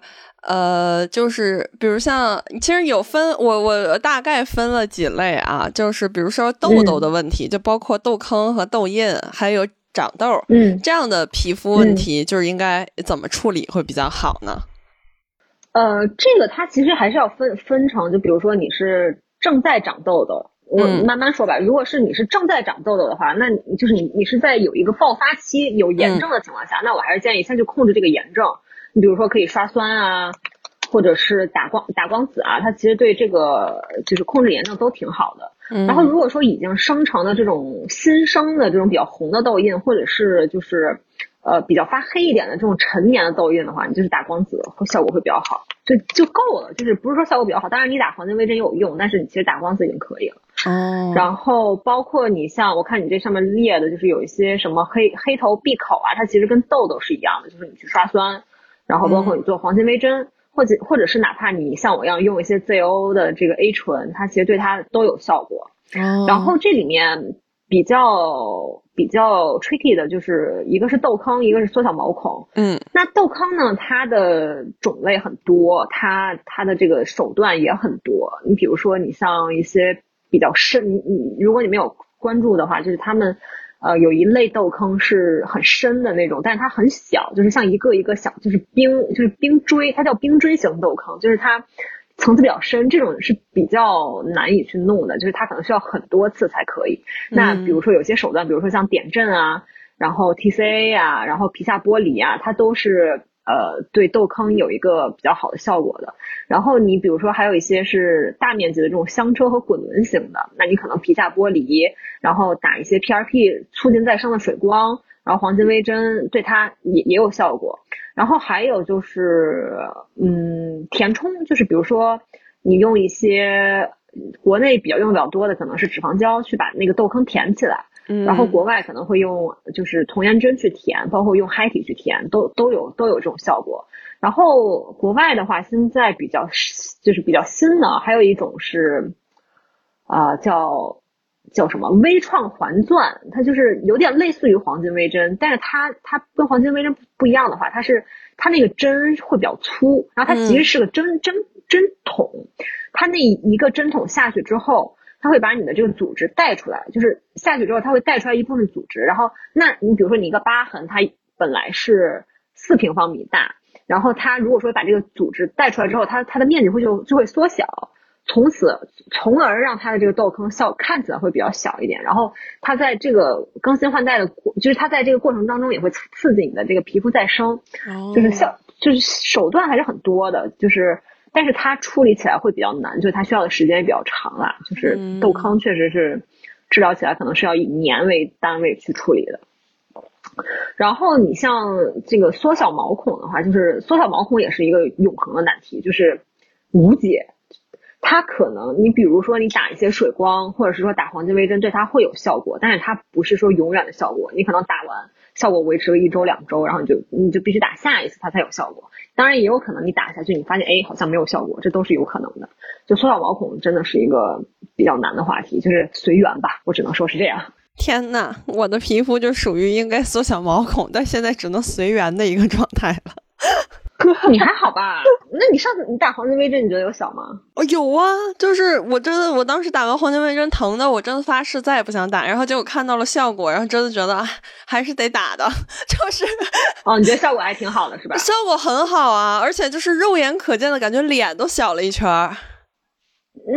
呃，就是比如像，其实有分，我我大概分了几类啊，就是比如说痘痘的问题，就包括痘坑和痘印，还有长痘嗯。这样的皮肤问题，就是应该怎么处理会比较好呢？呃，这个它其实还是要分分成，就比如说你是正在长痘痘，我嗯慢慢说吧。如果是你是正在长痘痘的话，那你就是你你是在有一个爆发期有炎症的情况下，那我还是建议先去控制这个炎症。你比如说可以刷酸啊，或者是打光打光子啊，它其实对这个就是控制炎症都挺好的。嗯，然后如果说已经生成的这种新生的这种比较红的痘印，或者是就是呃比较发黑一点的这种陈年的痘印的话，你就是打光子会效果会比较好，就就够了。就是不是说效果比较好，当然你打黄金微针也有用，但是你其实打光子已经可以了。哦，然后包括你像我看你这上面列的，就是有一些什么黑黑头闭口啊，它其实跟痘痘是一样的，就是你去刷酸，然后包括你做黄金微针。或者或者是哪怕你像我一样用一些 ZO 的这个 A 醇，它其实对它都有效果。哦然后这里面比较比较 tricky 的就是一个是痘坑，一个是缩小毛孔。嗯那痘坑呢，它的种类很多，它它的这个手段也很多。你比如说，你像一些比较深，你你如果你没有关注的话，就是他们呃有一类痘坑是很深的那种，但是它很小，就是像一个一个小，就是冰就是冰锥，它叫冰锥型痘坑，就是它层次比较深，这种是比较难以去弄的，就是它可能需要很多次才可以。那比如说有些手段，比如说像点阵啊，然后 TCA 啊，然后皮下剥离啊，它都是呃对痘坑有一个比较好的效果的。然后你比如说还有一些是大面积的这种香车和滚轮型的，那你可能皮下剥离，然后打一些 PRP 促进再生的水光，然后黄金微针对它也也有效果。然后还有就是，嗯，填充，就是比如说你用一些国内比较用的比较多的，可能是脂肪胶去把那个痘坑填起来，嗯，然后国外可能会用就是童颜针去填，包括用嗨体去填，都都有都有这种效果。然后国外的话，现在比较就是比较新的，还有一种是啊、叫叫什么微创环钻，它就是有点类似于黄金微针，但是它它跟黄金微针不不一样的话，它是它那个针会比较粗，然后它其实是个针、针针筒，它那一个针筒下去之后。它会把你的这个组织带出来，就是下去之后，它会带出来一部分组织。然后，那你比如说你一个疤痕，它本来是四平方米大，然后它如果说把这个组织带出来之后，它它的面积会就就会缩小，从此从而让它的这个痘坑效看起来会比较小一点。然后它在这个更新换代的，就是它在这个过程当中也会刺刺激你的这个皮肤再生，就是效就是手段还是很多的，就是但是它处理起来会比较难，就是它需要的时间也比较长啦。就是痘坑确实是治疗起来可能是要以年为单位去处理的。然后你像这个缩小毛孔的话，就是缩小毛孔也是一个永恒的难题，就是无解。它可能你比如说你打一些水光，或者是说打黄金微针，对它会有效果，但是它不是说永远的效果。你可能打完效果维持了一周两周，然后你就你就必须打下一次它才有效果。当然也有可能你打下去，你发现哎好像没有效果，这都是有可能的。就缩小毛孔真的是一个比较难的话题，就是随缘吧，我只能说是这样。天呐，我的皮肤就属于应该缩小毛孔，但现在只能随缘的一个状态了。(laughs) 你还好吧？(laughs) 那你上次你打黄金微针，你觉得有小吗？哦，有啊，就是我真的，我当时打完黄金微针疼的，我真的发誓再也不想打。然后结果看到了效果，然后真的觉得还是得打的。(laughs) 就是哦，你觉得效果还挺好的是吧？效果很好啊，而且就是肉眼可见的感觉，脸都小了一圈儿。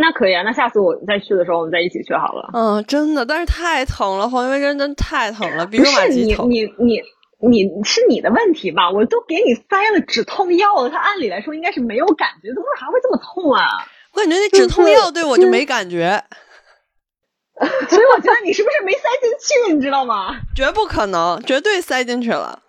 那可以啊，那下次我再去的时候，我们再一起去好了。嗯，真的，但是太疼了，黄金微针真太疼了，比肉麻吉疼。你你你你是你的问题吧？我都给你塞了止痛药了，它按理来说应该是没有感觉，怎么还会这么痛啊？我感觉那止痛药对我就没感觉，(laughs) 所以我觉得你是不是没塞进去？你知道吗？绝不可能，绝对塞进去了。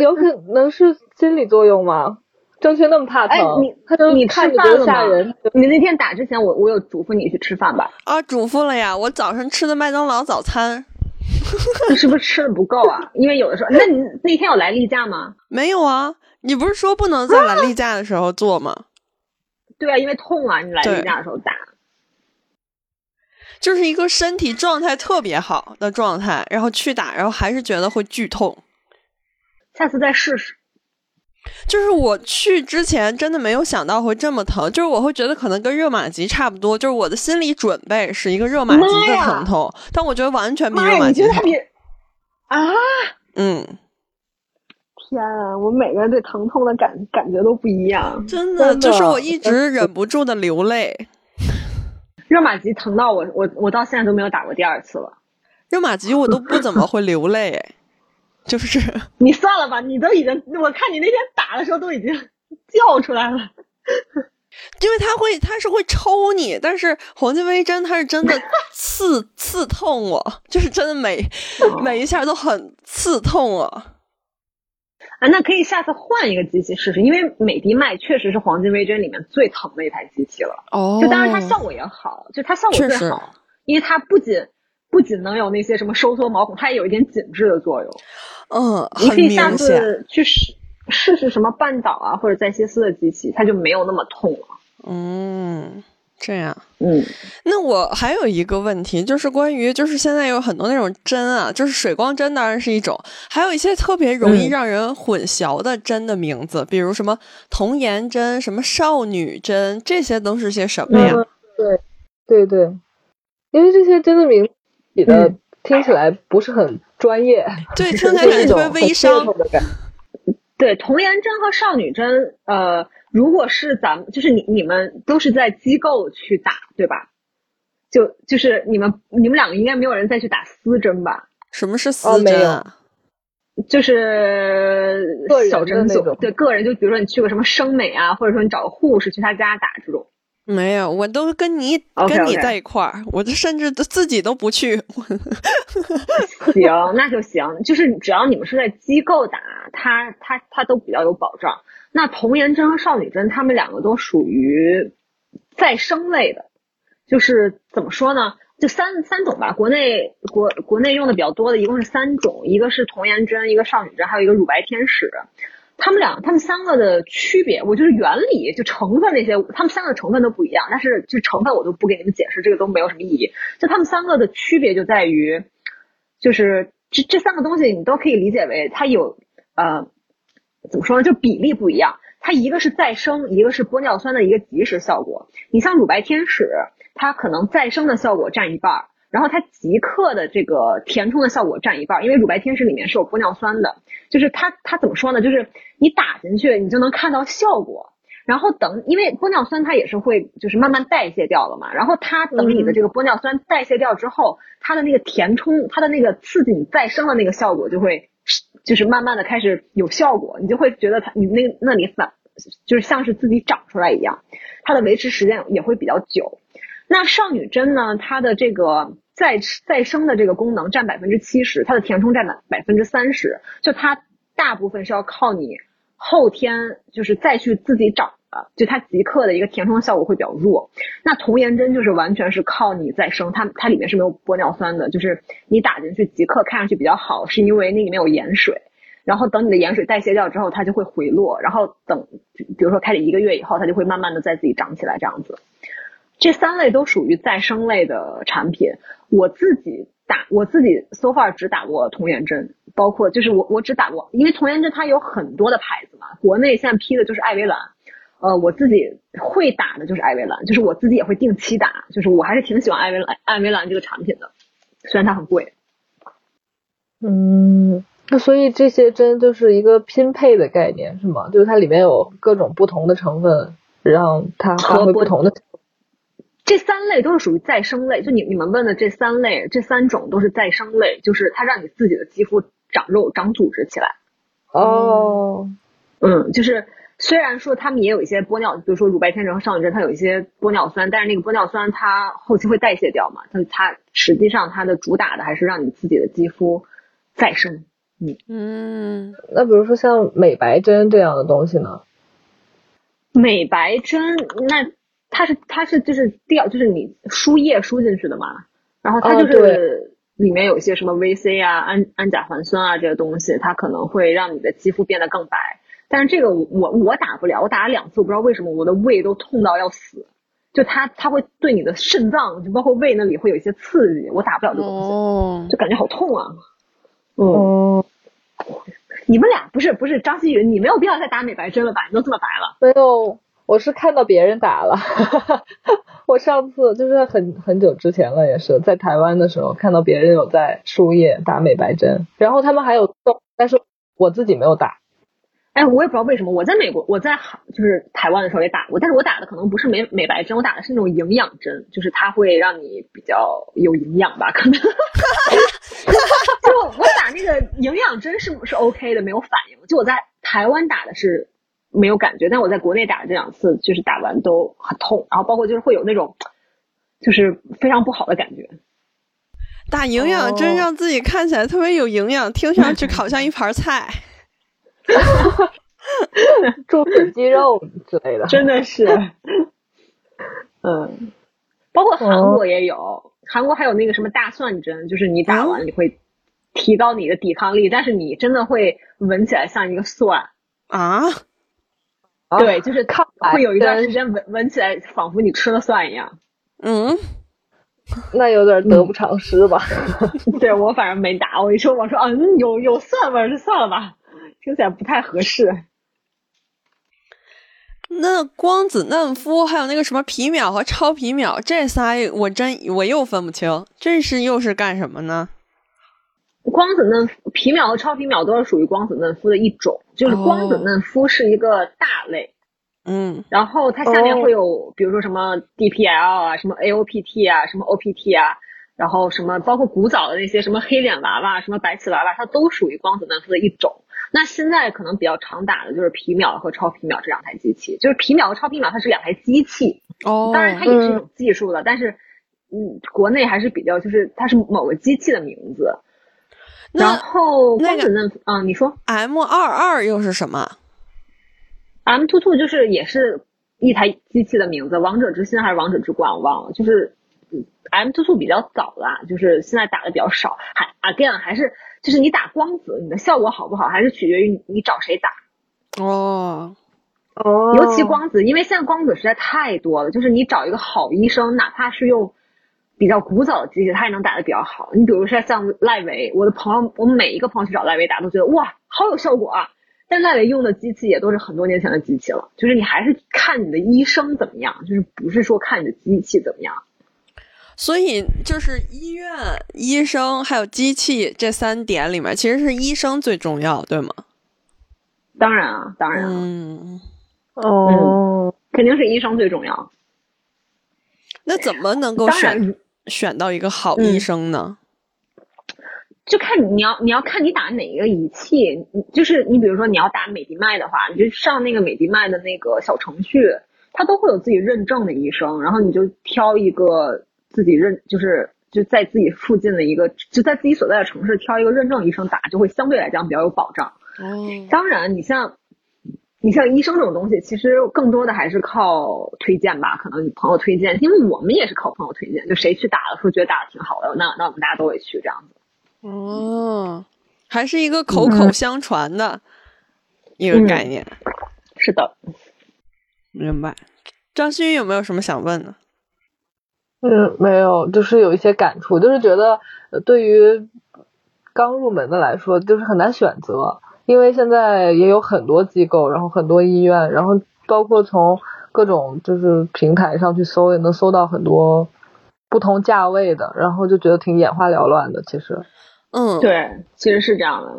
有可能是心理作用吗？郑轩那么怕疼，他就你看着多吓人。你那天打之前，我我有嘱咐你去吃饭吧？啊，嘱咐了呀！我早上吃的麦当劳早餐，(laughs) 你是不是吃的不够啊？因为有的时候，那你那天有来例假吗？没有啊，你不是说不能在来例假的时候做吗？对啊，因为痛啊，你来例假的时候打，就是一个身体状态特别好的状态，然后去打，然后还是觉得会剧痛。下次再试试。就是我去之前真的没有想到会这么疼，就是我会觉得可能跟热玛吉差不多，就是我的心理准备是一个热玛吉的疼痛，但我觉得完全比热玛吉疼。啊？嗯。天啊！我每个人对疼痛的感感觉都不一样，真的，就是我一直忍不住的流泪。热玛吉疼到我，我我到现在都没有打过第二次了。热玛吉我都不怎么会流泪。就是你算了吧，你都已经，我看你那天打的时候都已经叫出来了，因为他会，他是会抽你，但是黄金微针它是真的刺 (laughs) 刺痛我，就是真的每每一下都很刺痛我。啊，那可以下次换一个机器试试，因为美的麦确实是黄金微针里面最疼的一台机器了。哦，就当然它效果也好，就它效果最好，因为它不仅不仅能有那些什么收缩毛孔，它也有一点紧致的作用。嗯，你可以下次去试试试什么半岛啊，或者在歇斯的机器，它就没有那么痛了。嗯，这样。嗯，那我还有一个问题，就是关于就是现在有很多那种针啊，就是水光针当然是一种，还有一些特别容易让人混淆的针的名字，比如什么童颜针、什么少女针，这些都是些什么呀？对对对，因为这些针的名起的听起来不是很。专业 (laughs) 对，(laughs) 听起来感觉特别微商。对，童颜针和少女针，呃，如果是咱们，就是你你们都是在机构去打，对吧？就就是你们你们两个应该没有人再去打私针吧？什么是私针啊？就是小针那种。对，个人就比如说你去个什么生美啊，或者说你找个护士去他家打这种。没有，我都跟你跟你在一块儿，我就甚至都自己都不去。(laughs) 行，那就行，就是只要你们是在机构打，它它它都比较有保障。那童颜针和少女针，他们两个都属于再生类的，就是怎么说呢？就三三种吧。国内国国内用的比较多的一共是三种，一个是童颜针，一个少女针，还有一个乳白天使。他们俩，他们三个的区别，我就是原理，就成分那些，他们三个成分都不一样。但是就成分我都不给你们解释，这个都没有什么意义。就他们三个的区别就在于，就是这这三个东西你都可以理解为它有呃怎么说呢？就比例不一样。它一个是再生，一个是玻尿酸的一个及时效果。你像乳白天使，它可能再生的效果占一半儿。然后它即刻的这个填充的效果占一半，因为乳白天使里面是有玻尿酸的，就是它它怎么说呢？就是你打进去你就能看到效果，然后等，因为玻尿酸它也是会就是慢慢代谢掉了嘛，然后它等你的这个玻尿酸代谢掉之后，它的那个填充，它的那个刺激你再生的那个效果就会，就是慢慢的开始有效果，你就会觉得它你那那里反就是像是自己长出来一样，它的维持时间也会比较久。那少女针呢，它的这个再再生的这个功能占百分之七十，它的填充占百百分之三十，就它大部分是要靠你。后天就是再去自己长的，就它即刻的一个填充效果会比较弱。那童颜针就是完全是靠你再生，它它里面是没有玻尿酸的，就是你打进去即刻看上去比较好，是因为那里面有盐水。然后等你的盐水代谢掉之后，它就会回落。然后等比如说开始一个月以后，它就会慢慢的再自己长起来这样子。这三类都属于再生类的产品，我自己。打我自己 so far 只打过童颜针，包括就是我我只打过，因为童颜针它有很多的牌子嘛，国内现在批的就是艾薇兰，呃，我自己会打的就是艾薇兰，就是我自己也会定期打，就是我还是挺喜欢艾薇兰艾薇兰这个产品的，虽然它很贵。嗯，那所以这些针就是一个拼配的概念是吗？就是它里面有各种不同的成分，让它发挥不同的。这三类都是属于再生类，就你你们问的这三类，这三种都是再生类，就是它让你自己的肌肤长肉、长组织起来。哦，嗯，就是虽然说他们也有一些玻尿，比如说乳白天针和少女针，它有一些玻尿酸，但是那个玻尿酸它后期会代谢掉嘛，它它实际上它的主打的还是让你自己的肌肤再生。嗯嗯，那比如说像美白针这样的东西呢？美白针那。它是它是就是掉就是你输液输进去的嘛，然后它就是里面有一些什么 VC 啊、氨氨甲环酸啊这些东西，它可能会让你的肌肤变得更白。但是这个我我打不了，我打了两次，我不知道为什么我的胃都痛到要死。就它它会对你的肾脏，就包括胃那里会有一些刺激，我打不了这东西，就感觉好痛啊。嗯，你们俩不是不是张馨予，你没有必要再打美白针了吧？你都这么白了，没有。我是看到别人打了，(laughs) 我上次就是很很久之前了，也是在台湾的时候看到别人有在输液打美白针，然后他们还有送，但是我自己没有打。哎，我也不知道为什么，我在美国，我在就是台湾的时候也打过，但是我打的可能不是美美白针，我打的是那种营养针，就是它会让你比较有营养吧，可能。(laughs) 就我打那个营养针是是 OK 的，没有反应。就我在台湾打的是。没有感觉，但我在国内打的这两次，就是打完都很痛，然后包括就是会有那种，就是非常不好的感觉。打营养针让自己看起来特别有营养，听上去好像一盘菜，注水肌肉之类的，真的是。嗯，包括韩国也有，韩国还有那个什么大蒜针，就是你打完你会提高你的抵抗力，但是你真的会闻起来像一个蒜啊。对，就是会有一段时间闻闻起来仿佛你吃了蒜一样。嗯，(laughs) 那有点得不偿失吧？(laughs) 对我反正没打，我一说我说嗯有有蒜味就算了吧，听起来不太合适。那光子嫩肤还有那个什么皮秒和超皮秒这仨，我真我又分不清，这是又是干什么呢？光子嫩皮秒和超皮秒都是属于光子嫩肤的一种，就是光子嫩肤是一个大类，嗯，然后它下面会有，比如说什么 DPL 啊，什么 AOPT 啊，什么 OPT 啊，然后什么包括古早的那些什么黑脸娃娃、什么白瓷娃娃，它都属于光子嫩肤的一种。那现在可能比较常打的就是皮秒和超皮秒这两台机器，就是皮秒和超皮秒它是两台机器，哦，当然它也是一种技术了，但是嗯，国内还是比较就是它是某个机器的名字。然后光子嫩，嗯，你说 M 二二又是什么？M two two 就是也是一台机器的名字，王者之心还是王者之冠我忘了，就是 M two two 比较早啦，就是现在打的比较少。还 again 还是就是你打光子，你的效果好不好，还是取决于你找谁打。哦哦，尤其光子，因为现在光子实在太多了，就是你找一个好医生，哪怕是用。比较古早的机器，它也能打得比较好。你比如说像赖维，我的朋友，我每一个朋友去找赖维打，都觉得哇，好有效果啊。但赖维用的机器也都是很多年前的机器了，就是你还是看你的医生怎么样，就是不是说看你的机器怎么样。所以就是医院、医生还有机器这三点里面，其实是医生最重要，对吗？当然啊，当然。嗯。哦，肯定是医生最重要。那怎么能够选然，选到一个好嗯医生呢？就看你要你要看你打哪一个仪器，就是你比如说你要打美迪麦的话，你就上那个美迪麦的那个小程序，它都会有自己认证的医生，然后你就挑一个自己认就是就在自己附近的一个就在自己所在的城市挑一个认证医生打，就会相对来讲比较有保障。哦，当然，你像你像医生这种东西，其实更多的还是靠推荐吧，可能你朋友推荐，因为我们也是靠朋友推荐，就谁去打了，说觉得打的挺好的，那那我们大家都会去这样子。哦，还是一个口口相传的一个嗯概念。是的，明白。张馨予有没有什么想问的？嗯，没有，就是有一些感触，就是觉得呃对于刚入门的来说，就是很难选择，因为现在也有很多机构，然后很多医院，然后包括从各种就是平台上去搜，也能搜到很多不同价位的，然后就觉得挺眼花缭乱的。其实，嗯，，对，其实是这样的。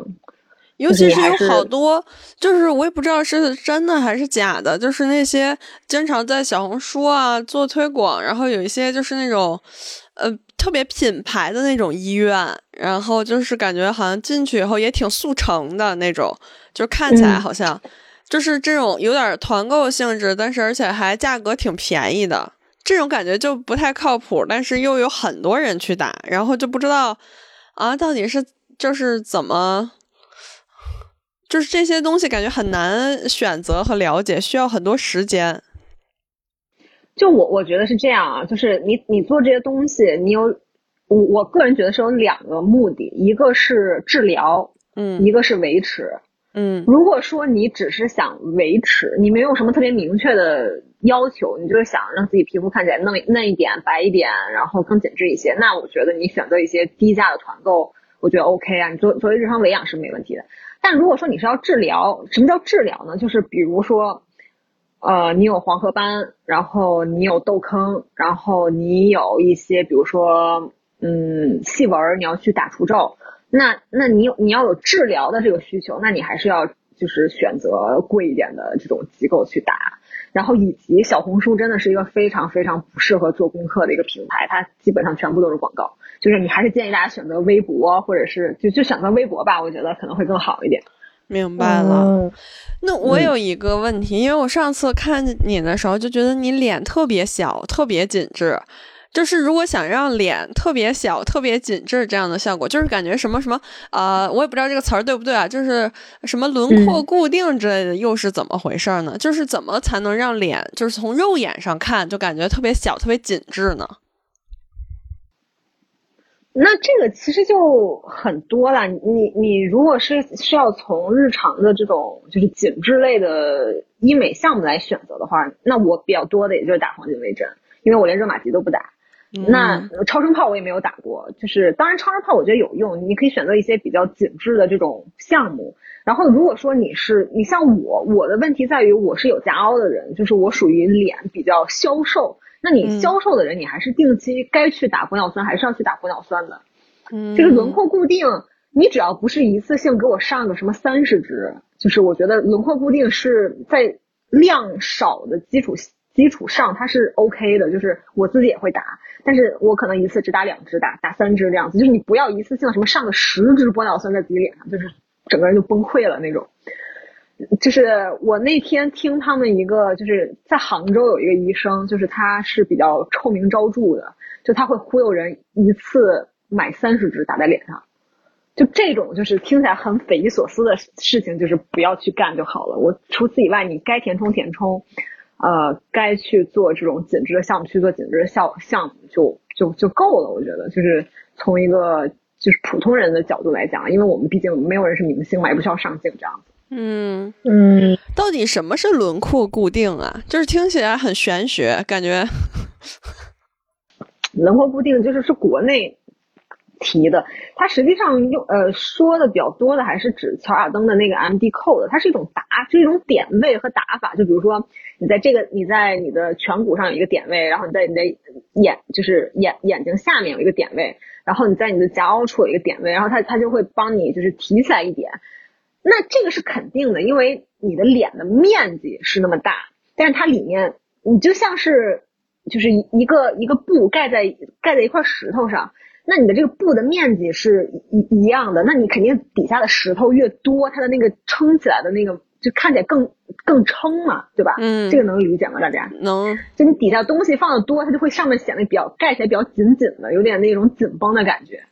尤其是有好多，就是我也不知道是真的还是假的，就是那些经常在小红书啊做推广，然后有一些就是那种呃特别品牌的那种医院，然后就是感觉好像进去以后也挺速成的那种，就看起来嗯好像就是这种有点团购性质，但是而且还价格挺便宜的。这种感觉就不太靠谱，但是又有很多人去打，然后就不知道啊，到底是就是怎么，就是这些东西感觉很难选择和了解，需要很多时间。就我我觉得是这样啊，就是你你做这些东西，你有我我个人觉得是有两个目的，一个是治疗，嗯一个是维持。嗯如果说你只是想维持，你没有什么特别明确的要求，你就是想让自己皮肤看起来嫩嫩一点、白一点，然后更紧致一些，那我觉得你选择一些低价的团购，我觉得 OK 啊，你作作为日常维养是没问题的。但如果说你是要治疗，什么叫治疗呢？就是比如说，呃，你有黄褐斑，然后你有痘坑，然后你有一些比如说，嗯，细纹，你要去打除皱，那那你有你要有治疗的这个需求，那你还是要就是选择贵一点的这种机构去打。然后以及小红书真的是一个非常非常不适合做功课的一个平台，它基本上全部都是广告。就是你还是建议大家选择微博，或者是就就选择微博吧，我觉得可能会更好一点。明白了。嗯那我有一个问题，因为我上次看你的时候就觉得你脸特别小，特别紧致。就是如果想让脸特别小、特别紧致这样的效果，就是感觉什么什么呃，我也不知道这个词儿对不对啊，就是什么轮廓固定之类的，又是怎么回事呢？就是怎么才能让脸就是从肉眼上看就感觉特别小、特别紧致呢？那这个其实就很多了，你你如果是需要从日常的这种就是紧致类的医美项目来选择的话，那我比较多的也就是打黄金微针，因为我连热玛吉都不打。那超声炮我也没有打过，就是当然超声炮我觉得有用，你可以选择一些比较紧致的这种项目。然后如果说你是你像我，我的问题在于我是有夹凹的人，就是我属于脸比较消瘦。那嗯你消售的人，你还是定期该去打玻尿酸，还是要去打玻尿酸的。嗯，这个轮廓固定，你只要不是一次性给我上个什么三十支，就是我觉得轮廓固定是在量少的基础基础上，它是 OK 的，就是我自己也会打，但是我可能一次只打两支，打打三支这样子，就是你不要一次性什么上个十支玻尿酸在自己脸上，就是整个人就崩溃了那种。就是我那天听他们一个，就是在杭州有一个医生，就是他是比较臭名昭著的，就他会忽悠人一次买三十支打在脸上，就这种就是听起来很匪夷所思的事情，就是不要去干就好了。我除此以外，你该填充填充，呃，该去做这种紧致的项目去做紧致的项项目就就就够了。我觉得就是从一个就是普通人的角度来讲，因为我们毕竟没有人是明星嘛，也不需要上镜这样子。嗯，嗯，到底什么是轮廓固定啊？就是听起来很玄学，感觉 (laughs) 轮廓固定就是是国内提的，它实际上用呃说的比较多的还是指乔亚登的那个 MD code，它是一种打，是一种点位和打法。就比如说你在这个你在你的颧骨上有一个点位，然后你在你的眼就是眼眼睛下面有一个点位，然后你在你的颊凹处有一个点位，然后它它就会帮你就是提起来一点。那这个是肯定的，因为你的脸的面积是那么大，但是它里面你就像是就是一个一个布盖在盖在一块石头上，那你的这个布的面积是一一样的，那你肯定底下的石头越多，它的那个撑起来的那个就看起来更更撑嘛，对吧？嗯这个能理解吗？大家？能，就你底下东西放的多，它就会上面显得比较盖起来比较紧紧的，有点那种紧绷的感觉。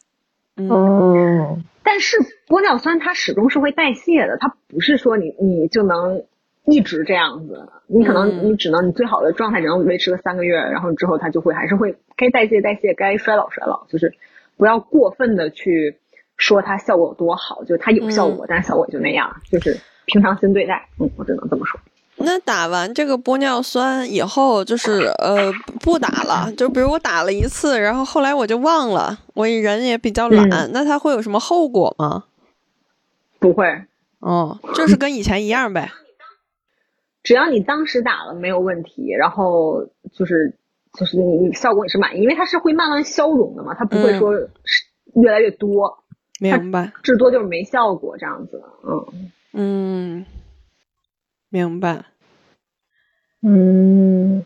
嗯。嗯，但是玻尿酸它始终是会代谢的，它不是说你你就能一直这样子，你可能嗯。你只能你最好的状态只能维持个三个月，然后之后它就会还是会该代谢代谢，该衰老衰老，就是不要过分的去说它效果有多好，就是它有效果，但是效果就那样，就是平常心对待，嗯，我只能这么说。那打完这个玻尿酸以后，就是呃不打了，就比如我打了一次，然后后来我就忘了，我人也比较懒，那它会有什么后果吗？不会，哦，就是跟以前一样呗。只要你当时打了没有问题，然后就是就是效果也是满意，因为它是会慢慢消融的嘛，它不会嗯说是越来越多，明白，至多就是没效果这样子。嗯，嗯，明白。嗯，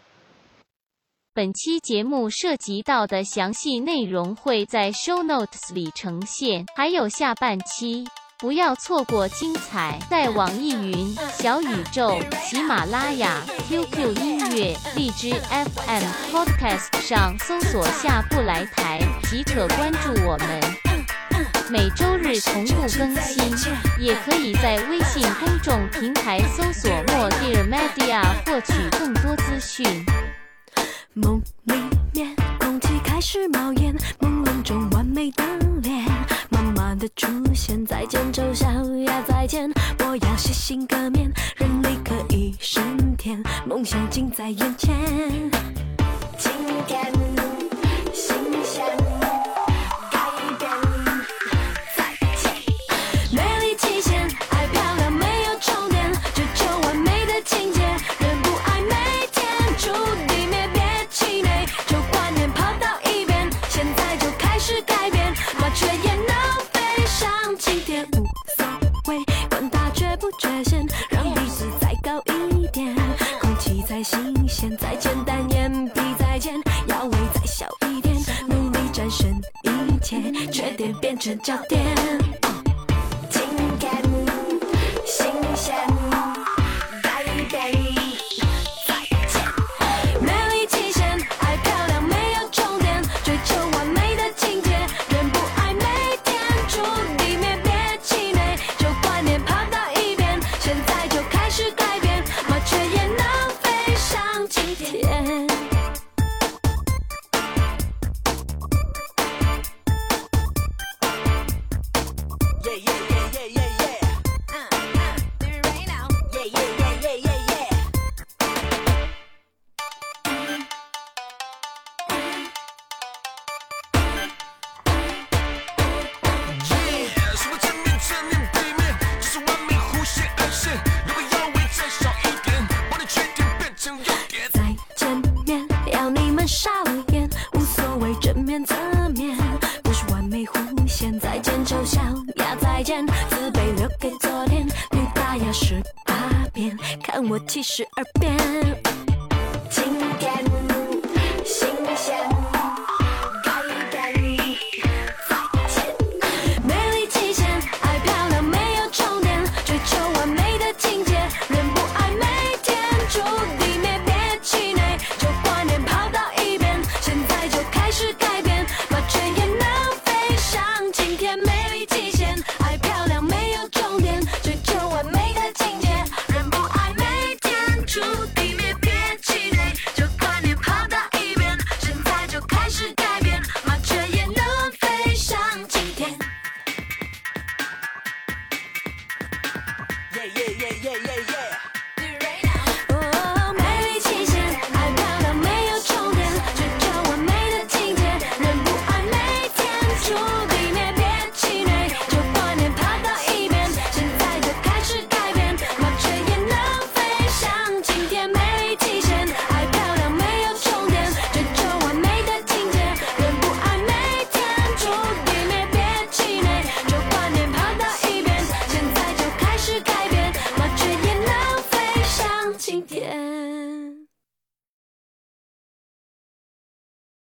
本期节目涉及到的详细内容会在 show notes 里呈现，还有下半期，不要错过精彩。在网易云、小宇宙、喜马拉雅、QQ 音乐、荔枝 FM、Podcast 上搜索“下不来台”即可关注我们。每周日同步更新，也可以在微信公众平台搜索“莫迪尔 Media” 获取更多资讯。梦里面，空气开始冒烟，朦胧中完美的脸，慢慢的出现。再见，丑小鸭，再见，我要洗心革面，人力可以升天，梦想近在眼前。今天，着焦点。